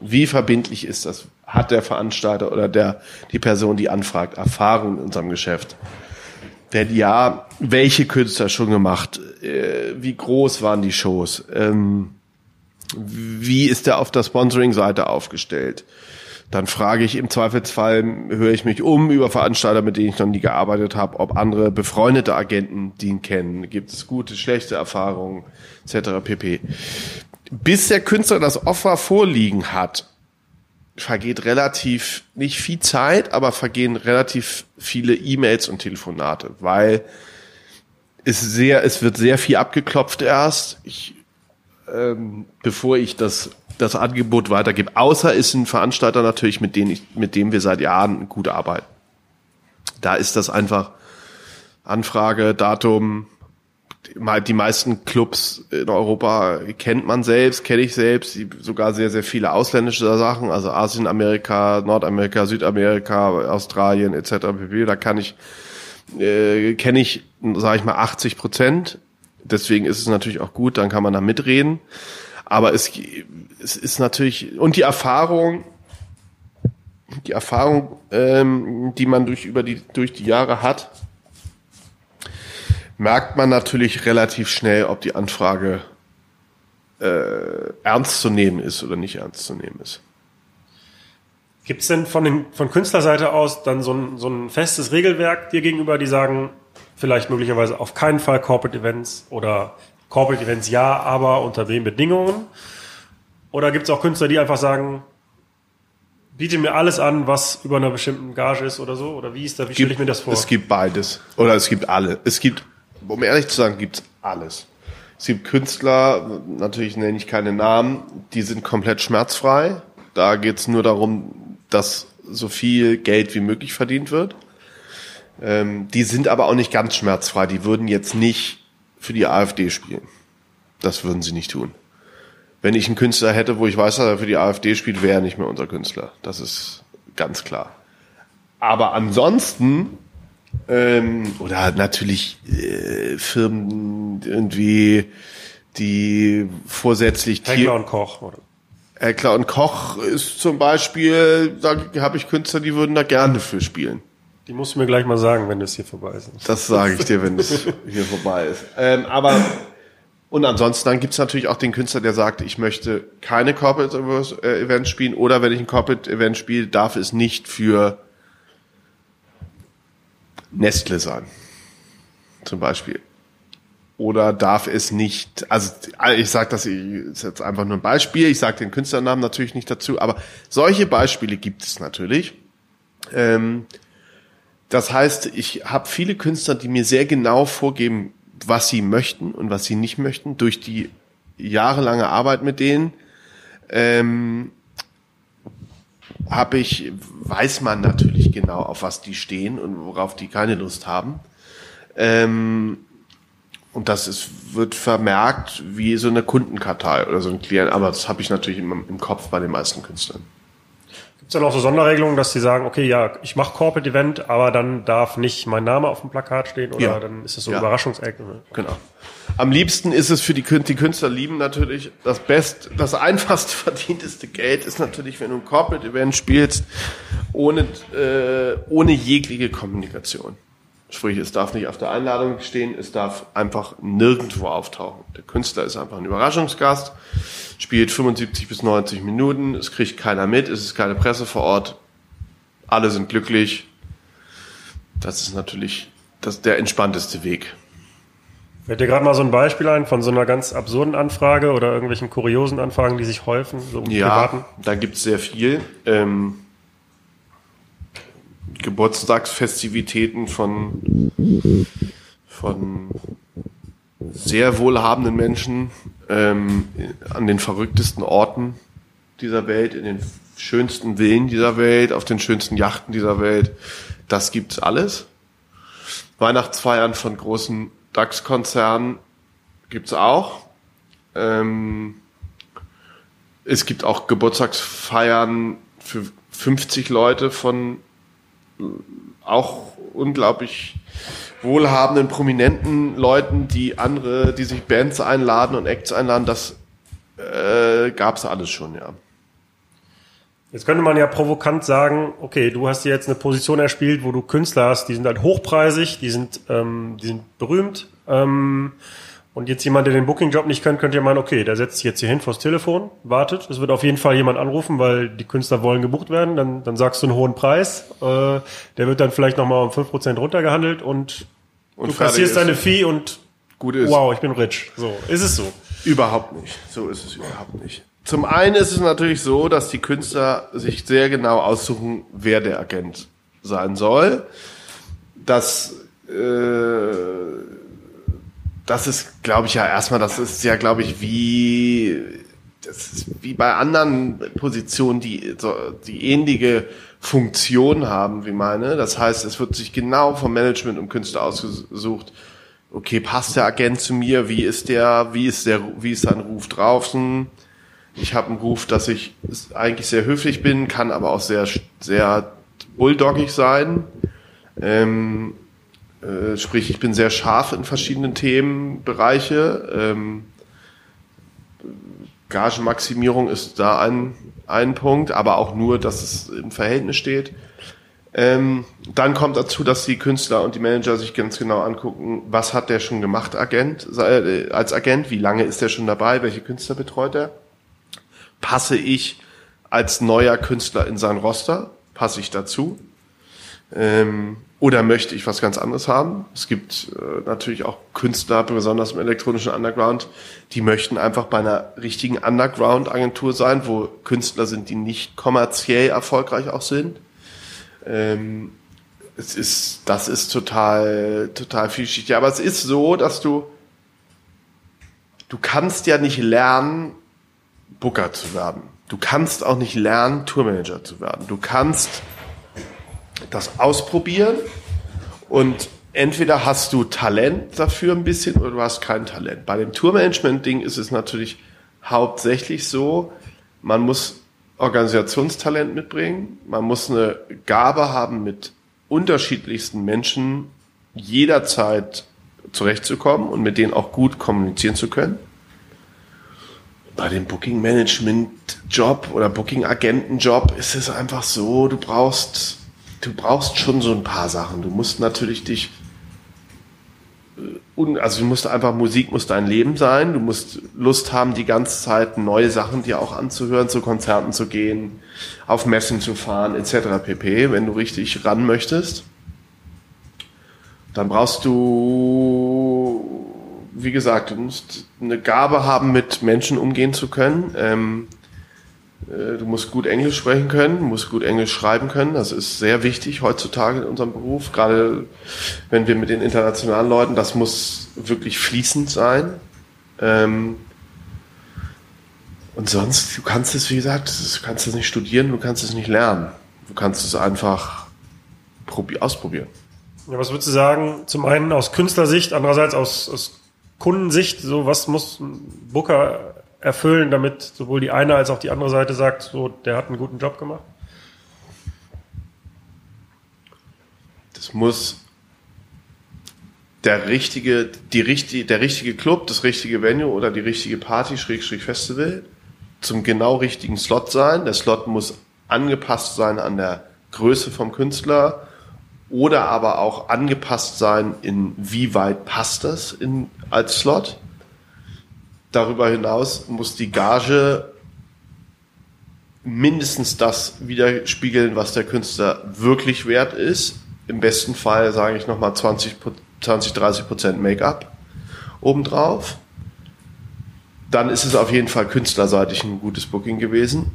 wie verbindlich ist das? Hat der Veranstalter oder der, die Person, die anfragt, Erfahrung in unserem Geschäft? Wenn ja, welche Künstler schon gemacht? Äh, wie groß waren die Shows? Ähm, wie ist der auf der Sponsoring-Seite aufgestellt? Dann frage ich im Zweifelsfall, höre ich mich um über Veranstalter, mit denen ich noch nie gearbeitet habe, ob andere befreundete Agenten die ihn kennen. Gibt es gute, schlechte Erfahrungen, etc. pp. Bis der Künstler das Offer vorliegen hat, vergeht relativ, nicht viel Zeit, aber vergehen relativ viele E-Mails und Telefonate, weil ist sehr, es wird sehr viel abgeklopft erst, ich, ähm, bevor ich das, das Angebot weitergebe. Außer ist ein Veranstalter natürlich, mit dem, ich, mit dem wir seit Jahren gut arbeiten. Da ist das einfach Anfrage, Datum, die meisten Clubs in Europa kennt man selbst, kenne ich selbst, sogar sehr, sehr viele ausländische Sachen, also Asien, Amerika, Nordamerika, Südamerika, Australien etc. Da kann ich, äh, kenne ich, sage ich mal, 80 Prozent. Deswegen ist es natürlich auch gut, dann kann man da mitreden. Aber es, es ist natürlich, und die Erfahrung, die Erfahrung, ähm, die man durch, über die, durch die Jahre hat, merkt man natürlich relativ schnell, ob die Anfrage äh, ernst zu nehmen ist oder nicht ernst zu nehmen ist. Gibt es denn von, den, von Künstlerseite aus dann so ein, so ein festes Regelwerk dir gegenüber, die sagen, vielleicht möglicherweise auf keinen Fall Corporate Events oder Corporate Events ja, aber unter den Bedingungen? Oder gibt es auch Künstler, die einfach sagen, biete mir alles an, was über einer bestimmten Gage ist oder so? Oder wie ist da, wie stelle ich mir das vor? Es gibt beides. Oder es gibt alle. Es gibt um ehrlich zu sagen, gibt's alles. Es gibt Künstler, natürlich nenne ich keine Namen, die sind komplett schmerzfrei. Da geht's nur darum, dass so viel Geld wie möglich verdient wird. Ähm, die sind aber auch nicht ganz schmerzfrei. Die würden jetzt nicht für die AfD spielen. Das würden sie nicht tun. Wenn ich einen Künstler hätte, wo ich weiß, dass er für die AfD spielt, wäre er nicht mehr unser Künstler. Das ist ganz klar. Aber ansonsten ähm, oder natürlich äh, Firmen irgendwie, die vorsätzlich Heckler und Koch. Oder? Heckler und Koch ist zum Beispiel, da habe ich Künstler, die würden da gerne für spielen. Die musst du mir gleich mal sagen, wenn es hier vorbei ist. Das sage ich dir, wenn es hier vorbei ist. Ähm, aber und ansonsten dann gibt's natürlich auch den Künstler, der sagt, ich möchte keine Corporate Events spielen oder wenn ich ein Corporate Event spiele, darf es nicht für Nestle sein. Zum Beispiel. Oder darf es nicht, also ich sage das ist jetzt einfach nur ein Beispiel, ich sage den Künstlernamen natürlich nicht dazu, aber solche Beispiele gibt es natürlich. Ähm, das heißt, ich habe viele Künstler, die mir sehr genau vorgeben, was sie möchten und was sie nicht möchten, durch die jahrelange Arbeit mit denen. Ähm, habe ich, weiß man natürlich genau, auf was die stehen und worauf die keine Lust haben. Ähm, und das ist, wird vermerkt wie so eine Kundenkartei oder so ein Klient, aber das habe ich natürlich im, im Kopf bei den meisten Künstlern. Gibt es dann auch so Sonderregelungen, dass sie sagen, okay, ja, ich mache Corporate Event, aber dann darf nicht mein Name auf dem Plakat stehen oder ja. dann ist es so ein ja. Überraschungseck? Genau. Am liebsten ist es für die, die Künstler lieben natürlich das best, das einfachst verdienteste Geld ist natürlich, wenn du ein Corporate Event spielst, ohne, äh, ohne jegliche Kommunikation. Sprich, es darf nicht auf der Einladung stehen, es darf einfach nirgendwo auftauchen. Der Künstler ist einfach ein Überraschungsgast, spielt 75 bis 90 Minuten, es kriegt keiner mit, es ist keine Presse vor Ort, alle sind glücklich. Das ist natürlich das, der entspannteste Weg. Fällt dir gerade mal so ein Beispiel ein von so einer ganz absurden Anfrage oder irgendwelchen kuriosen Anfragen, die sich häufen? So ja, privaten? da gibt's sehr viel. Ähm, Geburtstagsfestivitäten von, von sehr wohlhabenden Menschen ähm, an den verrücktesten Orten dieser Welt, in den schönsten Villen dieser Welt, auf den schönsten Yachten dieser Welt. Das gibt's alles. Weihnachtsfeiern von großen DAX-Konzernen gibt's auch. Ähm, es gibt auch Geburtstagsfeiern für 50 Leute von auch unglaublich wohlhabenden, prominenten Leuten, die andere, die sich Bands einladen und Acts einladen, das äh, gab's alles schon, ja. Jetzt könnte man ja provokant sagen, okay, du hast dir jetzt eine Position erspielt, wo du Künstler hast, die sind halt hochpreisig, die sind, ähm, die sind berühmt. Ähm, und jetzt jemand, der den Booking-Job nicht kennt, könnte ja meinen, okay, der setzt sich jetzt hier hin vors Telefon, wartet. Es wird auf jeden Fall jemand anrufen, weil die Künstler wollen gebucht werden. Dann, dann sagst du einen hohen Preis. Äh, der wird dann vielleicht nochmal um fünf Prozent runtergehandelt und, und du kassierst deine Fee und gut ist. wow, ich bin rich. So, ist es so. Überhaupt nicht. So ist es überhaupt nicht. Zum einen ist es natürlich so, dass die Künstler sich sehr genau aussuchen, wer der Agent sein soll. Das äh, das ist, glaube ich, ja erstmal, das ist ja, glaube ich, wie, das ist wie bei anderen Positionen, die so, die ähnliche Funktion haben wie meine. Das heißt, es wird sich genau vom Management und Künstler ausgesucht. Okay, passt der Agent zu mir? Wie ist der? Wie ist der? Wie ist sein Ruf draußen? Ich habe einen Ruf, dass ich eigentlich sehr höflich bin, kann aber auch sehr sehr bulldoggig sein. Ähm, äh, sprich, ich bin sehr scharf in verschiedenen Themenbereiche. Ähm, Gagenmaximierung ist da ein, ein Punkt, aber auch nur, dass es im Verhältnis steht. Ähm, dann kommt dazu, dass die Künstler und die Manager sich ganz genau angucken, was hat der schon gemacht Agent, äh, als Agent, wie lange ist der schon dabei, welche Künstler betreut er. Passe ich als neuer Künstler in sein Roster? Passe ich dazu? Ähm, oder möchte ich was ganz anderes haben? Es gibt äh, natürlich auch Künstler, besonders im elektronischen Underground, die möchten einfach bei einer richtigen Underground-Agentur sein, wo Künstler sind, die nicht kommerziell erfolgreich auch sind. Ähm, es ist, das ist total, total vielschichtig. Aber es ist so, dass du, du kannst ja nicht lernen, Booker zu werden. Du kannst auch nicht lernen, Tourmanager zu werden. Du kannst das ausprobieren und entweder hast du Talent dafür ein bisschen oder du hast kein Talent. Bei dem Tourmanagement-Ding ist es natürlich hauptsächlich so, man muss Organisationstalent mitbringen, man muss eine Gabe haben, mit unterschiedlichsten Menschen jederzeit zurechtzukommen und mit denen auch gut kommunizieren zu können. Bei dem Booking Management Job oder Booking Agenten Job ist es einfach so, du brauchst du brauchst schon so ein paar Sachen. Du musst natürlich dich, äh, also du musst einfach, Musik muss dein Leben sein. Du musst Lust haben, die ganze Zeit neue Sachen dir auch anzuhören, zu Konzerten zu gehen, auf Messen zu fahren, etc. pp. Wenn du richtig ran möchtest, dann brauchst du, wie gesagt, du musst eine Gabe haben, mit Menschen umgehen zu können. Ähm, äh, du musst gut Englisch sprechen können, musst gut Englisch schreiben können. Das ist sehr wichtig heutzutage in unserem Beruf. Gerade wenn wir mit den internationalen Leuten, das muss wirklich fließend sein. Ähm und sonst, du kannst es, wie gesagt, du kannst es nicht studieren, du kannst es nicht lernen. Du kannst es einfach ausprobieren. Ja, was würdest du sagen? Zum einen aus Künstlersicht, andererseits aus, aus Kundensicht, so was muss ein Booker erfüllen, damit sowohl die eine als auch die andere Seite sagt, so, der hat einen guten Job gemacht? Das muss der richtige, die richtige, der richtige Club, das richtige Venue oder die richtige Party, Schrägstrich Festival zum genau richtigen Slot sein. Der Slot muss angepasst sein an der Größe vom Künstler oder aber auch angepasst sein, in wie weit passt das in, als Slot. Darüber hinaus muss die Gage mindestens das widerspiegeln, was der Künstler wirklich wert ist. Im besten Fall sage ich nochmal 20, 20, 30 Prozent Make-up obendrauf. Dann ist es auf jeden Fall künstlerseitig ein gutes Booking gewesen.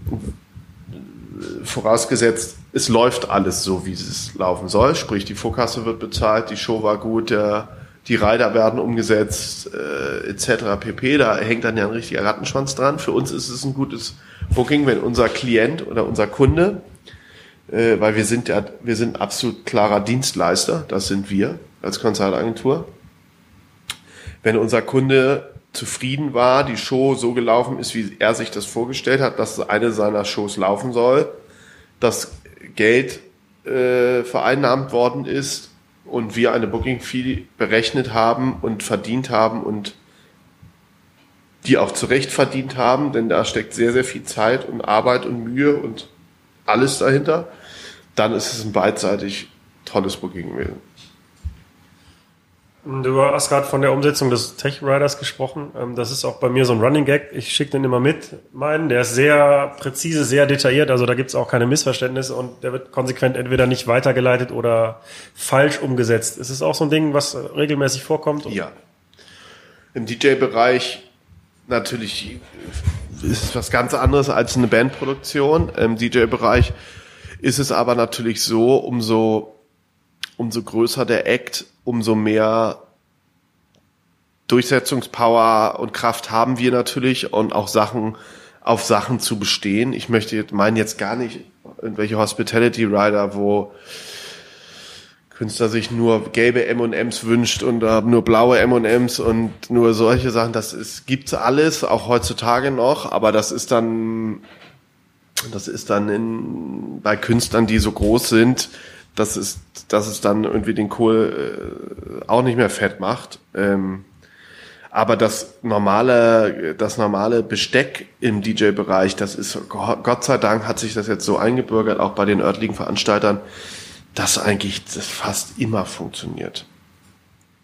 Vorausgesetzt, es läuft alles so, wie es laufen soll. Sprich, die Vorkasse wird bezahlt, die Show war gut, der die Reiter werden umgesetzt, äh, etc. pp. Da hängt dann ja ein richtiger Rattenschwanz dran. Für uns ist es ein gutes Booking, wenn unser Klient oder unser Kunde, äh, weil wir sind ja, wir sind absolut klarer Dienstleister, das sind wir als Konzertagentur. Wenn unser Kunde zufrieden war, die Show so gelaufen ist, wie er sich das vorgestellt hat, dass eine seiner Shows laufen soll, dass Geld äh, vereinnahmt worden ist, und wir eine Booking Fee berechnet haben und verdient haben und die auch zurecht verdient haben, denn da steckt sehr, sehr viel Zeit und Arbeit und Mühe und alles dahinter, dann ist es ein beidseitig tolles Booking gewesen. Du hast gerade von der Umsetzung des Tech Riders gesprochen. Ähm, das ist auch bei mir so ein Running Gag. Ich schicke den immer mit. Meinen, der ist sehr präzise, sehr detailliert. Also da gibt es auch keine Missverständnisse und der wird konsequent entweder nicht weitergeleitet oder falsch umgesetzt. Ist es auch so ein Ding, was regelmäßig vorkommt? Ja. Im DJ-Bereich natürlich ist es was ganz anderes als eine Bandproduktion. Im DJ-Bereich ist es aber natürlich so, umso, umso größer der Act, umso mehr Durchsetzungspower und Kraft haben wir natürlich und auch Sachen auf Sachen zu bestehen. Ich möchte meinen jetzt gar nicht irgendwelche Hospitality Rider, wo Künstler sich nur gelbe M&Ms wünscht und uh, nur blaue M&Ms und nur solche Sachen. Das ist, gibt's alles, auch heutzutage noch, aber das ist dann, das ist dann in, bei Künstlern, die so groß sind, das ist, dass es dann irgendwie den Kohl äh, auch nicht mehr fett macht. Ähm, aber das normale, das normale Besteck im DJ-Bereich, das ist, Gott sei Dank hat sich das jetzt so eingebürgert, auch bei den örtlichen Veranstaltern, dass eigentlich das fast immer funktioniert.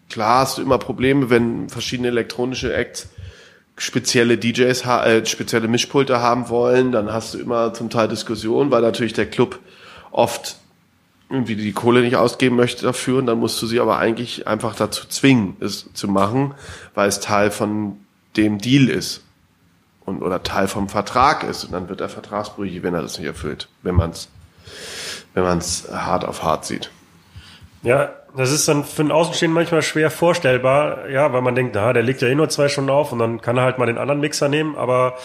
Klar hast du immer Probleme, wenn verschiedene elektronische Acts spezielle DJs, äh, spezielle Mischpulte haben wollen, dann hast du immer zum Teil Diskussionen, weil natürlich der Club oft irgendwie die Kohle nicht ausgeben möchte dafür und dann musst du sie aber eigentlich einfach dazu zwingen, es zu machen, weil es Teil von dem Deal ist und oder Teil vom Vertrag ist und dann wird er vertragsbrüchig, wenn er das nicht erfüllt, wenn man es wenn man hart auf hart sieht. Ja, das ist dann für einen Außenstehenden manchmal schwer vorstellbar, ja, weil man denkt, na, der legt ja eh nur zwei Stunden auf und dann kann er halt mal den anderen Mixer nehmen, aber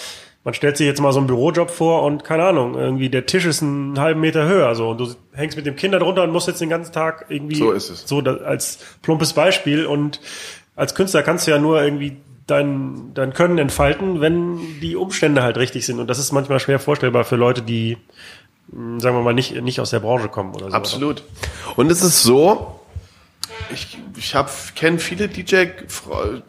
man stellt sich jetzt mal so einen Bürojob vor und keine Ahnung, irgendwie der Tisch ist einen halben Meter höher, so und du hängst mit dem Kind drunter und musst jetzt den ganzen Tag irgendwie so ist es. so als plumpes Beispiel und als Künstler kannst du ja nur irgendwie dein dein Können entfalten, wenn die Umstände halt richtig sind und das ist manchmal schwer vorstellbar für Leute, die sagen wir mal, nicht, nicht aus der Branche kommen oder so. Absolut. Und es ist so, ich, ich habe kenne viele DJ,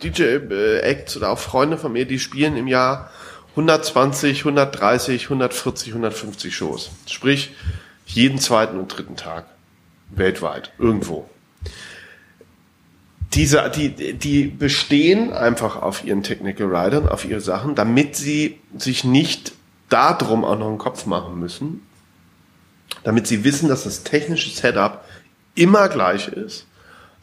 DJ äh, Acts oder auch Freunde von mir, die spielen im Jahr 120, 130, 140, 150 Shows. Sprich, jeden zweiten und dritten Tag. Weltweit. Irgendwo. Diese, die, die bestehen einfach auf ihren Technical Riders, auf ihre Sachen, damit sie sich nicht darum auch noch einen Kopf machen müssen, damit sie wissen, dass das technische Setup immer gleich ist.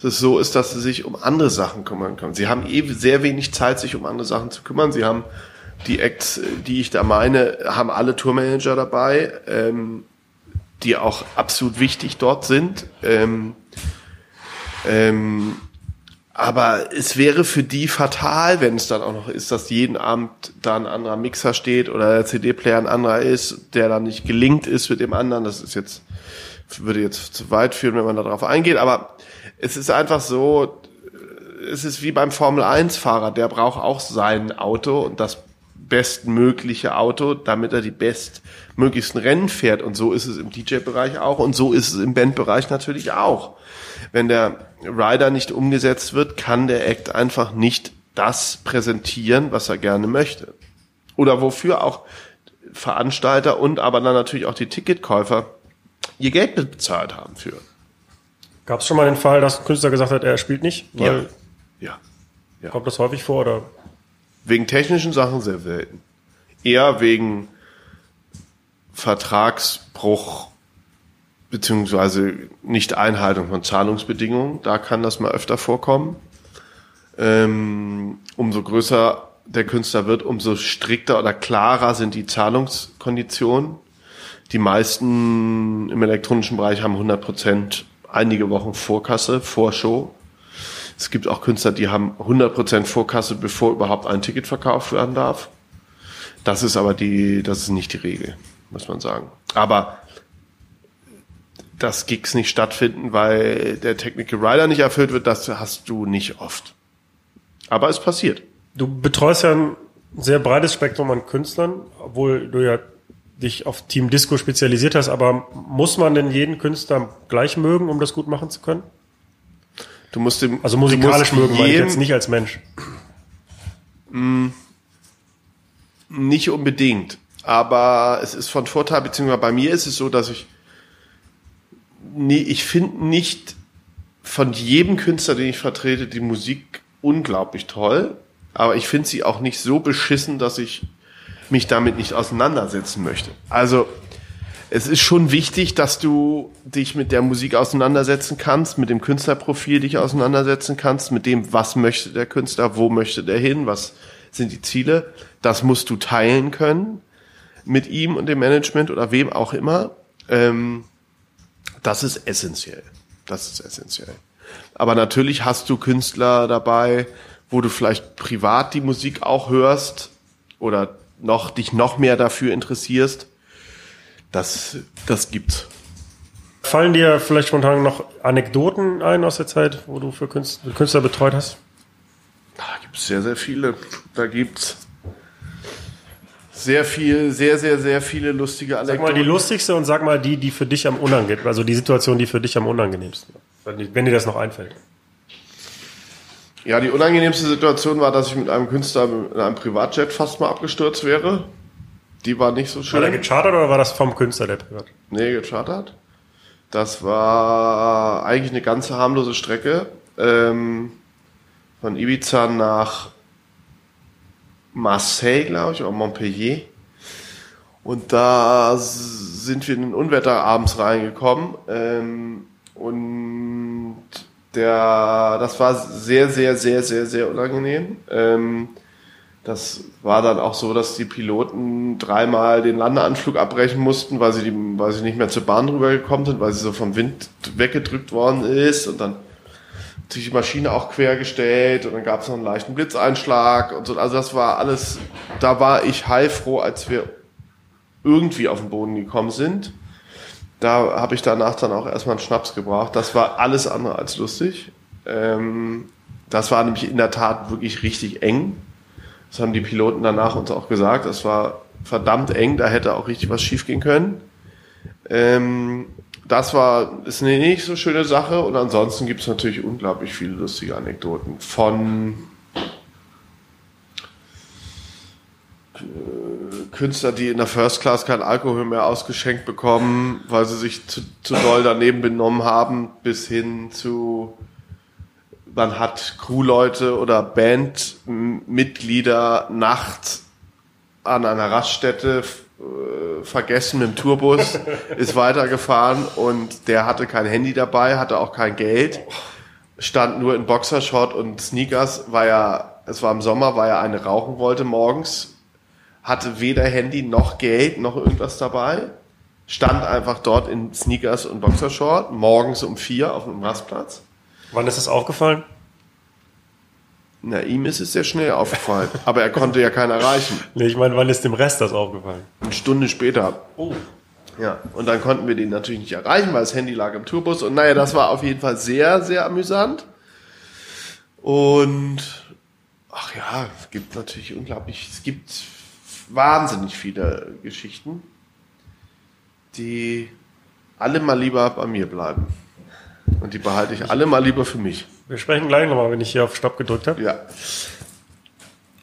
Dass es so ist, dass sie sich um andere Sachen kümmern können. Sie haben eh sehr wenig Zeit, sich um andere Sachen zu kümmern. Sie haben die Acts, die ich da meine, haben alle Tourmanager dabei, ähm, die auch absolut wichtig dort sind. Ähm, ähm, aber es wäre für die fatal, wenn es dann auch noch ist, dass jeden Abend da ein anderer Mixer steht oder der CD-Player ein anderer ist, der dann nicht gelingt ist mit dem anderen. Das ist jetzt, würde jetzt zu weit führen, wenn man darauf eingeht. Aber es ist einfach so, es ist wie beim Formel-1-Fahrer, der braucht auch sein Auto und das bestmögliche Auto, damit er die bestmöglichsten Rennen fährt. Und so ist es im DJ-Bereich auch und so ist es im Bandbereich natürlich auch. Wenn der Rider nicht umgesetzt wird, kann der Act einfach nicht das präsentieren, was er gerne möchte. Oder wofür auch Veranstalter und aber dann natürlich auch die Ticketkäufer ihr Geld bezahlt haben für. Gab es schon mal den Fall, dass ein Künstler gesagt hat, er spielt nicht? ja. ja. ja. Kommt das häufig vor oder? Wegen technischen Sachen sehr selten. Eher wegen Vertragsbruch beziehungsweise Nicht-Einhaltung von Zahlungsbedingungen. Da kann das mal öfter vorkommen. Ähm, umso größer der Künstler wird, umso strikter oder klarer sind die Zahlungskonditionen. Die meisten im elektronischen Bereich haben 100 Prozent einige Wochen Vorkasse, Vorshow. Es gibt auch Künstler, die haben 100 Prozent Vorkasse, bevor überhaupt ein Ticket verkauft werden darf. Das ist aber die, das ist nicht die Regel, muss man sagen. Aber dass Gigs nicht stattfinden, weil der Technical Rider nicht erfüllt wird, das hast du nicht oft. Aber es passiert. Du betreust ja ein sehr breites Spektrum an Künstlern, obwohl du ja dich auf Team Disco spezialisiert hast, aber muss man denn jeden Künstler gleich mögen, um das gut machen zu können? Du musst dem, also musikalisch mögen, ich jetzt nicht als Mensch. Mh, nicht unbedingt. Aber es ist von Vorteil, beziehungsweise bei mir ist es so, dass ich nee, ich finde nicht von jedem Künstler, den ich vertrete, die Musik unglaublich toll, aber ich finde sie auch nicht so beschissen, dass ich mich damit nicht auseinandersetzen möchte. Also es ist schon wichtig, dass du dich mit der Musik auseinandersetzen kannst, mit dem Künstlerprofil dich auseinandersetzen kannst, mit dem, was möchte der Künstler, wo möchte der hin, was sind die Ziele. Das musst du teilen können mit ihm und dem Management oder wem auch immer. Ähm, das ist essentiell. Das ist essentiell. Aber natürlich hast du Künstler dabei, wo du vielleicht privat die Musik auch hörst oder noch dich noch mehr dafür interessierst. Das, das gibt's. Fallen dir vielleicht spontan noch Anekdoten ein aus der Zeit, wo du für Künstler, Künstler betreut hast? Da gibt's sehr, sehr viele. Da gibt's sehr viel, sehr, sehr, sehr viele lustige Sag mal Anekdoten. die lustigste und sag mal die, die für dich am unangenehmsten, also die Situation, die für dich am unangenehmsten war. Wenn dir das noch einfällt. Ja, die unangenehmste Situation war, dass ich mit einem Künstler in einem Privatjet fast mal abgestürzt wäre. Die war nicht so War der schön. gechartert oder war das vom Künstler, der privat? Nee, gechartert. Das war eigentlich eine ganz harmlose Strecke. Ähm, von Ibiza nach Marseille, glaube ich, oder Montpellier. Und da sind wir in ein Unwetter abends reingekommen. Ähm, und der, das war sehr, sehr, sehr, sehr, sehr unangenehm. Ähm, das war dann auch so, dass die Piloten dreimal den Landeanflug abbrechen mussten, weil sie, die, weil sie nicht mehr zur Bahn rübergekommen sind, weil sie so vom Wind weggedrückt worden ist. Und dann sich die Maschine auch quergestellt und dann gab es noch einen leichten Blitzeinschlag und so. Also das war alles, da war ich heilfroh, als wir irgendwie auf den Boden gekommen sind. Da habe ich danach dann auch erstmal einen Schnaps gebraucht. Das war alles andere als lustig. Ähm, das war nämlich in der Tat wirklich richtig eng. Das haben die Piloten danach uns auch gesagt. Das war verdammt eng, da hätte auch richtig was schiefgehen können. Ähm, das war, ist eine nicht so schöne Sache und ansonsten gibt es natürlich unglaublich viele lustige Anekdoten von äh, Künstler, die in der First Class kein Alkohol mehr ausgeschenkt bekommen, weil sie sich zu, zu doll daneben benommen haben, bis hin zu man hat Crewleute oder Bandmitglieder nachts an einer Raststätte äh, vergessen dem Tourbus, ist weitergefahren und der hatte kein Handy dabei, hatte auch kein Geld, stand nur in Boxershort und Sneakers, weil er, es war im Sommer, weil er eine rauchen wollte morgens, hatte weder Handy noch Geld noch irgendwas dabei, stand einfach dort in Sneakers und Boxershort, morgens um vier auf dem Rastplatz. Wann ist das aufgefallen? Na, ihm ist es sehr schnell aufgefallen, aber er konnte ja keinen erreichen. Nee, ich meine, wann ist dem Rest das aufgefallen? Eine Stunde später. Oh. Ja, und dann konnten wir den natürlich nicht erreichen, weil das Handy lag im Tourbus. Und naja, das war auf jeden Fall sehr, sehr amüsant. Und ach ja, es gibt natürlich unglaublich, es gibt wahnsinnig viele Geschichten, die alle mal lieber bei mir bleiben. Und die behalte ich alle mal lieber für mich. Wir sprechen gleich nochmal, wenn ich hier auf Stopp gedrückt habe. Ja.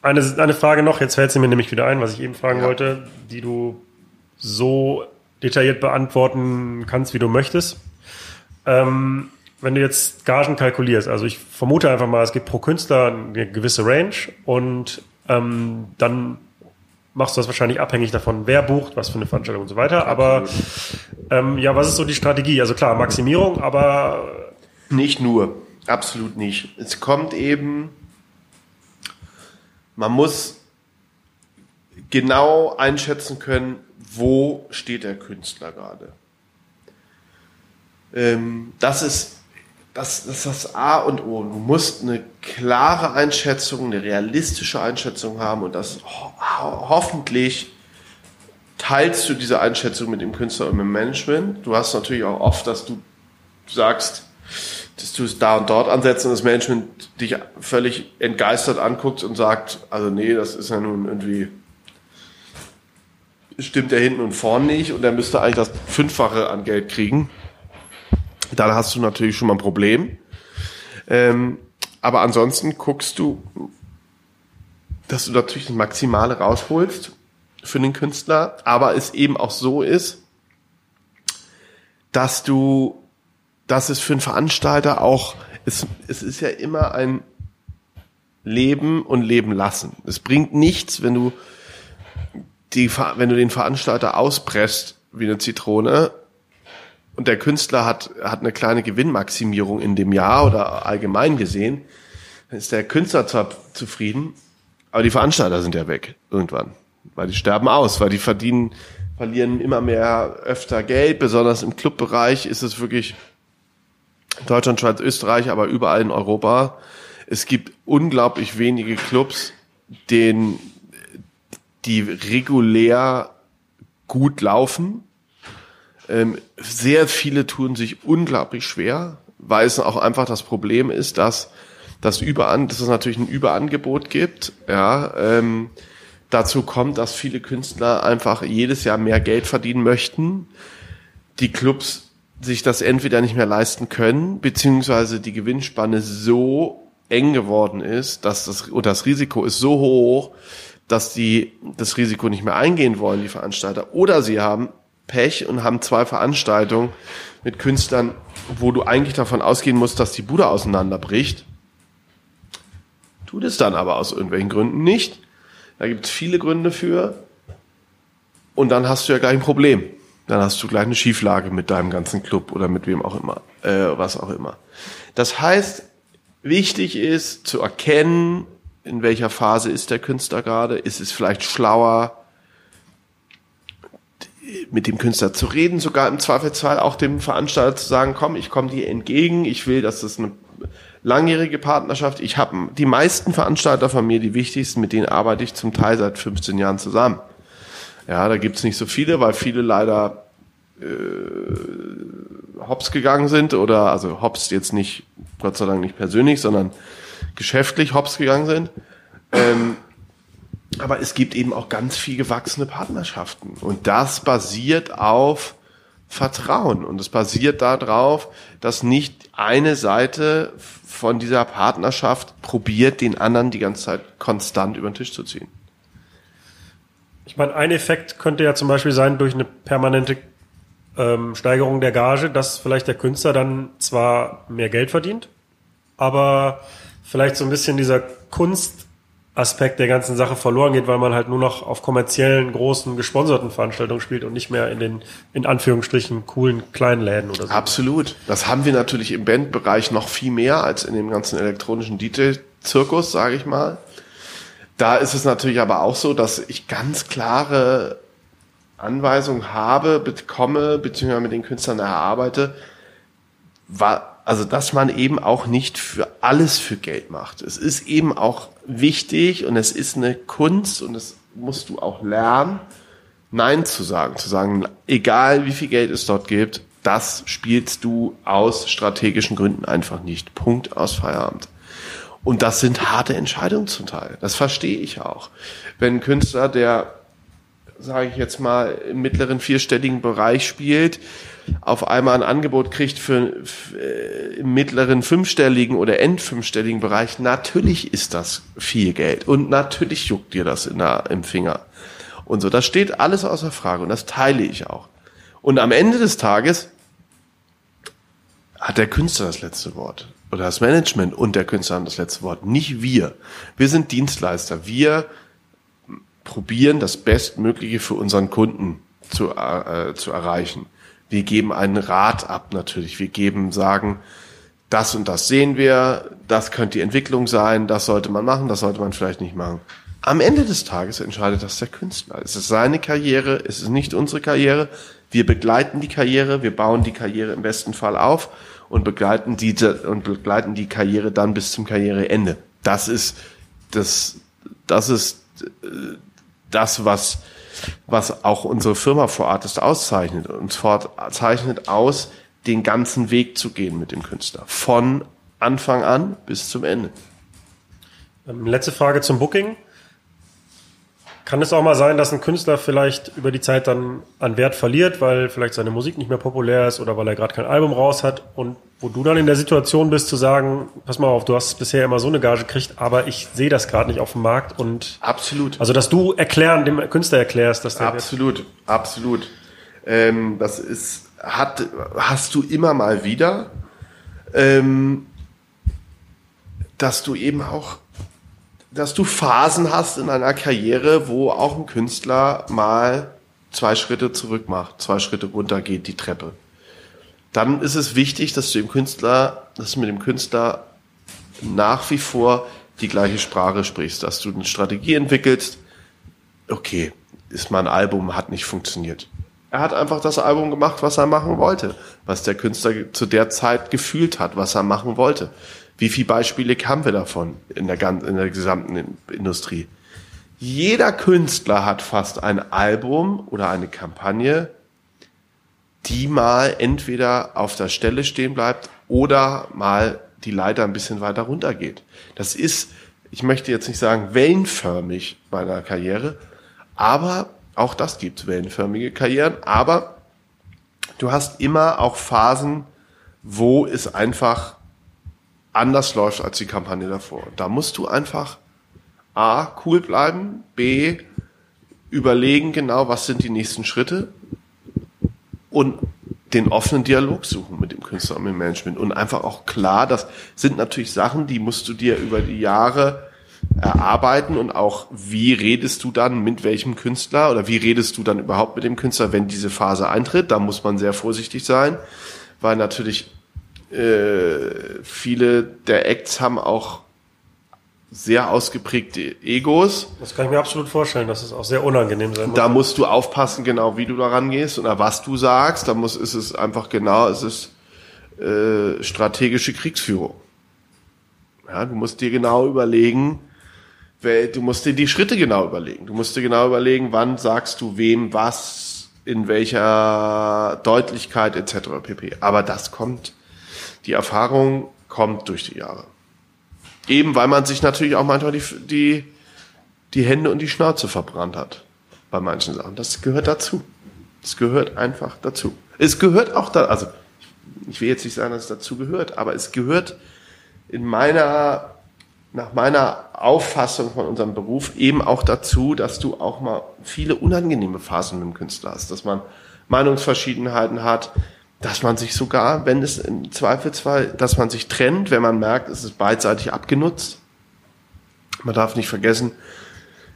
Eine, eine Frage noch, jetzt fällt sie mir nämlich wieder ein, was ich eben fragen Ja. wollte, die du so detailliert beantworten kannst, wie du möchtest. Ähm, wenn du jetzt Gagen kalkulierst, also ich vermute einfach mal, es gibt pro Künstler eine gewisse Range und ähm, dann machst du das wahrscheinlich abhängig davon, wer bucht, was für eine Veranstaltung und so weiter. Aber ähm, ja, was ist so die Strategie? Also klar, Maximierung, aber Nicht nur, absolut nicht. Es kommt eben, man muss genau einschätzen können, wo steht der Künstler gerade. Ähm, das ist das, ist das A und O. Du musst eine klare Einschätzung, eine realistische Einschätzung haben und das ho ho hoffentlich teilst du diese Einschätzung mit dem Künstler und mit dem Management. Du hast natürlich auch oft, dass du sagst, dass du es da und dort ansetzt und das Management dich völlig entgeistert anguckt und sagt, also nee, das ist ja nun irgendwie, stimmt der hinten und vorn nicht und der müsste eigentlich das Fünffache an Geld kriegen. Dann hast du natürlich schon mal ein Problem. Ähm, aber ansonsten guckst du, dass du natürlich das Maximale rausholst für den Künstler, aber es eben auch so ist, dass du, dass es für einen Veranstalter auch, es, es ist ja immer ein Leben und Leben lassen. Es bringt nichts, wenn du die, wenn du den Veranstalter auspresst wie eine Zitrone und der Künstler hat, hat eine kleine Gewinnmaximierung in dem Jahr oder allgemein gesehen, dann ist der Künstler zwar zufrieden, aber die Veranstalter sind ja weg irgendwann, weil die sterben aus, weil die verdienen, verlieren immer mehr öfter Geld, besonders im Clubbereich ist es wirklich Deutschland, Schweiz, Österreich, aber überall in Europa. Es gibt unglaublich wenige Clubs, den, die regulär gut laufen. Ähm, sehr viele tun sich unglaublich schwer, weil es auch einfach das Problem ist, dass, dass, überan, dass es natürlich ein Überangebot gibt. Ja, ähm, dazu kommt, dass viele Künstler einfach jedes Jahr mehr Geld verdienen möchten. Die Clubs sich das entweder nicht mehr leisten können, beziehungsweise die Gewinnspanne so eng geworden ist, dass das, oder das Risiko ist so hoch, dass die das Risiko nicht mehr eingehen wollen, die Veranstalter. Oder sie haben Pech und haben zwei Veranstaltungen mit Künstlern, wo du eigentlich davon ausgehen musst, dass die Bude auseinanderbricht. Tut es dann aber aus irgendwelchen Gründen nicht. Da gibt es viele Gründe für. Und dann hast du ja gleich ein Problem. Dann hast du gleich eine Schieflage mit deinem ganzen Club oder mit wem auch immer, äh, was auch immer. Das heißt, wichtig ist zu erkennen, in welcher Phase ist der Künstler gerade. Ist es vielleicht schlauer, mit dem Künstler zu reden, sogar im Zweifelsfall auch dem Veranstalter zu sagen, komm, ich komme dir entgegen, ich will, dass das eine langjährige Partnerschaft. Ich habe die meisten Veranstalter von mir, die wichtigsten, mit denen arbeite ich zum Teil seit 15 Jahren zusammen. Ja, da gibt's nicht so viele, weil viele leider äh, hops gegangen sind oder also hops jetzt nicht, Gott sei Dank nicht persönlich, sondern geschäftlich hops gegangen sind. Ähm, aber es gibt eben auch ganz viel gewachsene Partnerschaften. Und das basiert auf Vertrauen. Und es basiert darauf, dass nicht eine Seite von dieser Partnerschaft probiert, den anderen die ganze Zeit konstant über den Tisch zu ziehen. Ich meine, ein Effekt könnte ja zum Beispiel sein, durch eine permanente ähm, Steigerung der Gage, dass vielleicht der Künstler dann zwar mehr Geld verdient, aber vielleicht so ein bisschen dieser Kunstaspekt der ganzen Sache verloren geht, weil man halt nur noch auf kommerziellen, großen, gesponserten Veranstaltungen spielt und nicht mehr in den, in Anführungsstrichen, coolen kleinen Läden oder so. Absolut. Das haben wir natürlich im Bandbereich noch viel mehr als in dem ganzen elektronischen DJ-Zirkus, sage ich mal. Da ist es natürlich aber auch so, dass ich ganz klare Anweisungen habe, bekomme, beziehungsweise mit den Künstlern erarbeite, war, also dass man eben auch nicht für alles für Geld macht. Es ist eben auch wichtig und es ist eine Kunst und das musst du auch lernen, Nein zu sagen, zu sagen, egal wie viel Geld es dort gibt, das spielst du aus strategischen Gründen einfach nicht. Punkt aus Feierabend. Und das sind harte Entscheidungen zum Teil. Das verstehe ich auch. Wenn ein Künstler, der, sage ich jetzt mal, im mittleren vierstelligen Bereich spielt, auf einmal ein Angebot kriegt für, für äh, im mittleren fünfstelligen oder endfünfstelligen Bereich, natürlich ist das viel Geld und natürlich juckt dir das in der, im Finger. Und so, das steht alles außer Frage und das teile ich auch. Und am Ende des Tages hat der Künstler das letzte Wort oder das Management und der Künstler haben das letzte Wort, nicht wir. Wir sind Dienstleister. Wir probieren das Bestmögliche für unseren Kunden zu, äh, zu erreichen. Wir geben einen Rat ab natürlich. Wir geben, sagen, das und das sehen wir, das könnte die Entwicklung sein, das sollte man machen, das sollte man vielleicht nicht machen. Am Ende des Tages entscheidet das der Künstler. Es ist seine Karriere, es ist nicht unsere Karriere. Wir begleiten die Karriere, wir bauen die Karriere im besten Fall auf und begleiten die, und begleiten die Karriere dann bis zum Karriereende. Das ist das, das ist äh, das, was, was auch unsere Firma vor Artist auszeichnet. Uns zeichnet aus, den ganzen Weg zu gehen mit dem Künstler. Von Anfang an bis zum Ende. Ähm, letzte Frage zum Booking. Kann es auch mal sein, dass ein Künstler vielleicht über die Zeit dann an Wert verliert, weil vielleicht seine Musik nicht mehr populär ist oder weil er gerade kein Album raus hat und wo du dann in der Situation bist zu sagen, pass mal auf, du hast bisher immer so eine Gage gekriegt, aber ich sehe das gerade nicht auf dem Markt und absolut. Also dass du erklären dem Künstler erklärst, dass der absolut, Wert absolut. Ähm, das ist hat hast du immer mal wieder, ähm, dass du eben auch dass du Phasen hast in einer Karriere, wo auch ein Künstler mal zwei Schritte zurück macht, zwei Schritte runter geht die Treppe. Dann ist es wichtig, dass du dem Künstler, dass du mit dem Künstler nach wie vor die gleiche Sprache sprichst, dass du eine Strategie entwickelst. Okay, ist mal ein Album, hat nicht funktioniert. Er hat einfach das Album gemacht, was er machen wollte, was der Künstler zu der Zeit gefühlt hat, was er machen wollte. Wie viele Beispiele haben wir davon in der, ganzen, in der gesamten Industrie? Jeder Künstler hat fast ein Album oder eine Kampagne, die mal entweder auf der Stelle stehen bleibt oder mal die Leiter ein bisschen weiter runter geht. Das ist, ich möchte jetzt nicht sagen wellenförmig bei einer Karriere, aber auch das gibt wellenförmige Karrieren, aber du hast immer auch Phasen, wo es einfach anders läuft als die Kampagne davor. Da musst du einfach A, cool bleiben, B, überlegen genau, was sind die nächsten Schritte und den offenen Dialog suchen mit dem Künstler und dem Management und einfach auch klar, das sind natürlich Sachen, die musst du dir über die Jahre erarbeiten und auch wie redest du dann mit welchem Künstler oder wie redest du dann überhaupt mit dem Künstler, wenn diese Phase eintritt. Da muss man sehr vorsichtig sein, weil natürlich äh, viele der Acts haben auch sehr ausgeprägte Egos. Das kann ich mir absolut vorstellen, dass es auch sehr unangenehm sein muss. Da musst du aufpassen, genau wie du da rangehst oder was du sagst. Da muss, ist es einfach genau, es ist äh, strategische Kriegsführung. Ja, du musst dir genau überlegen, du musst dir die Schritte genau überlegen. Du musst dir genau überlegen, wann sagst du wem was, in welcher Deutlichkeit etc. pp. Aber das kommt, die Erfahrung kommt durch die Jahre. Eben weil man sich natürlich auch manchmal die, die, die Hände und die Schnauze verbrannt hat bei manchen Sachen. Das gehört dazu. Es gehört einfach dazu. Es gehört auch da, also ich will jetzt nicht sagen, dass es dazu gehört, aber es gehört in meiner, nach meiner Auffassung von unserem Beruf eben auch dazu, dass du auch mal viele unangenehme Phasen mit dem Künstler hast, dass man Meinungsverschiedenheiten hat, dass man sich sogar, wenn es im Zweifelsfall, dass man sich trennt, wenn man merkt, es ist beidseitig abgenutzt. Man darf nicht vergessen,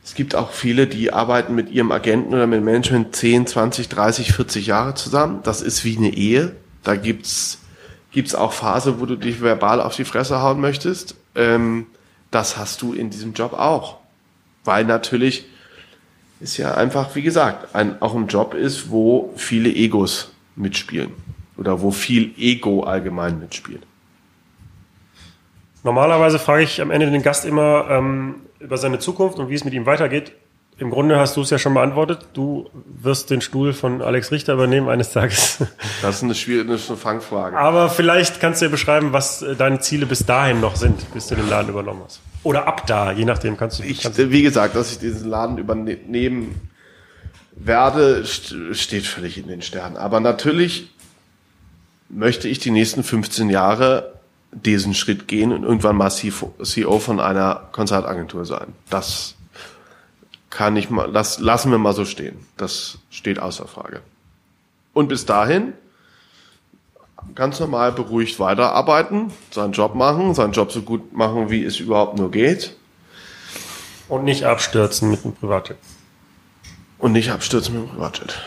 es gibt auch viele, die arbeiten mit ihrem Agenten oder mit Management 10, 20, 30, 40 Jahre zusammen. Das ist wie eine Ehe. Da gibt's gibt's auch Phase, wo du dich verbal auf die Fresse hauen möchtest. Ähm, das hast du in diesem Job auch. Weil natürlich ist ja einfach, wie gesagt, ein, auch ein Job ist, wo viele Egos mitspielen oder wo viel Ego allgemein mitspielt. Normalerweise frage ich am Ende den Gast immer ähm, über seine Zukunft und wie es mit ihm weitergeht. Im Grunde hast du es ja schon beantwortet. Du wirst den Stuhl von Alex Richter übernehmen eines Tages. Das ist eine schwierige eine Fangfrage. Aber vielleicht kannst du ja beschreiben, was äh, deine Ziele bis dahin noch sind, bis du den Laden übernommen hast. Oder ab da, je nachdem kannst du. Ich, kannst wie gesagt, dass ich diesen Laden übernehmen werde, steht völlig in den Sternen. Aber natürlich möchte ich die nächsten 15 Jahre diesen Schritt gehen und irgendwann mal CEO von einer Konzertagentur sein. Das kann ich mal, das lassen wir mal so stehen. Das steht außer Frage. Und bis dahin ganz normal beruhigt weiterarbeiten, seinen Job machen, seinen Job so gut machen, wie es überhaupt nur geht. Und nicht abstürzen mit dem Privatjet. Und nicht abstürzen mit dem Privatjet.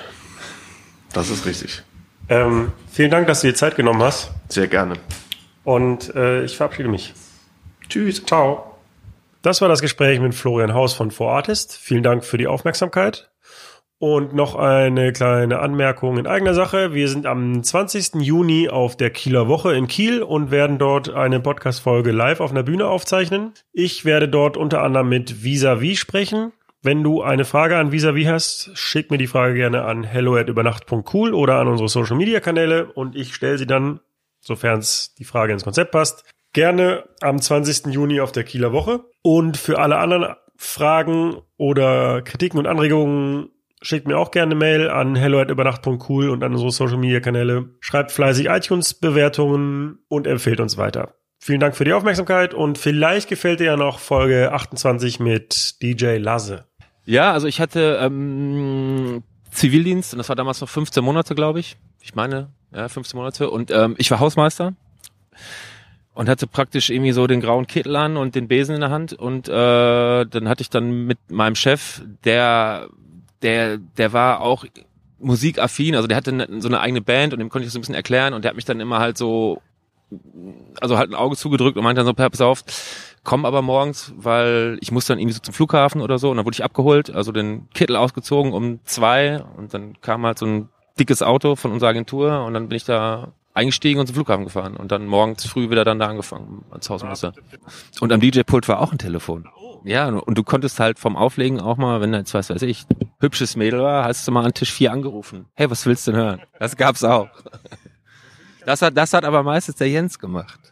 Das ist richtig. Ähm, vielen Dank, dass du dir Zeit genommen hast. Sehr gerne. Und äh, ich verabschiede mich. Tschüss. Ciao. Das war das Gespräch mit Florian Haus von 4Artist. Vielen Dank für die Aufmerksamkeit. Und noch eine kleine Anmerkung in eigener Sache. Wir sind am 20. Juni auf der Kieler Woche in Kiel und werden dort eine Podcast-Folge live auf einer Bühne aufzeichnen. Ich werde dort unter anderem mit Visavi sprechen. Wenn du eine Frage an Visavi hast, schick mir die Frage gerne an hello@übernacht.cool oder an unsere Social Media Kanäle und ich stelle sie dann, sofern es die Frage ins Konzept passt, gerne am 20. Juni auf der Kieler Woche. Und für alle anderen Fragen oder Kritiken und Anregungen schickt mir auch gerne eine Mail an hello@übernacht.cool und an unsere Social Media Kanäle. Schreibt fleißig iTunes Bewertungen und empfehlt uns weiter. Vielen Dank für die Aufmerksamkeit und vielleicht gefällt dir ja noch Folge 28 mit DJ Lasse. Ja, also ich hatte ähm, Zivildienst und das war damals noch 15 Monate, glaube ich. Ich meine, ja, 15 Monate. Und ähm, ich war Hausmeister und hatte praktisch irgendwie so den grauen Kittel an und den Besen in der Hand. Und äh, dann hatte ich dann mit meinem Chef, der, der, der war auch musikaffin, also der hatte ne, so eine eigene Band und dem konnte ich so ein bisschen erklären und der hat mich dann immer halt so, also halt ein Auge zugedrückt und meinte dann so, pass auf, komme aber morgens, weil ich muss dann irgendwie so zum Flughafen oder so und dann wurde ich abgeholt, also den Kittel ausgezogen um zwei und dann kam halt so ein dickes Auto von unserer Agentur und dann bin ich da eingestiegen und zum Flughafen gefahren und dann morgens früh wieder dann da angefangen als Hausmeister. Und am DJ-Pult war auch ein Telefon. Ja, und du konntest halt vom Auflegen auch mal, wenn jetzt, was weiß ich, hübsches Mädel war, hast du mal an Tisch 4 angerufen. Hey, was willst du denn hören? Das gab's auch. Das hat, das hat aber meistens der Jens gemacht.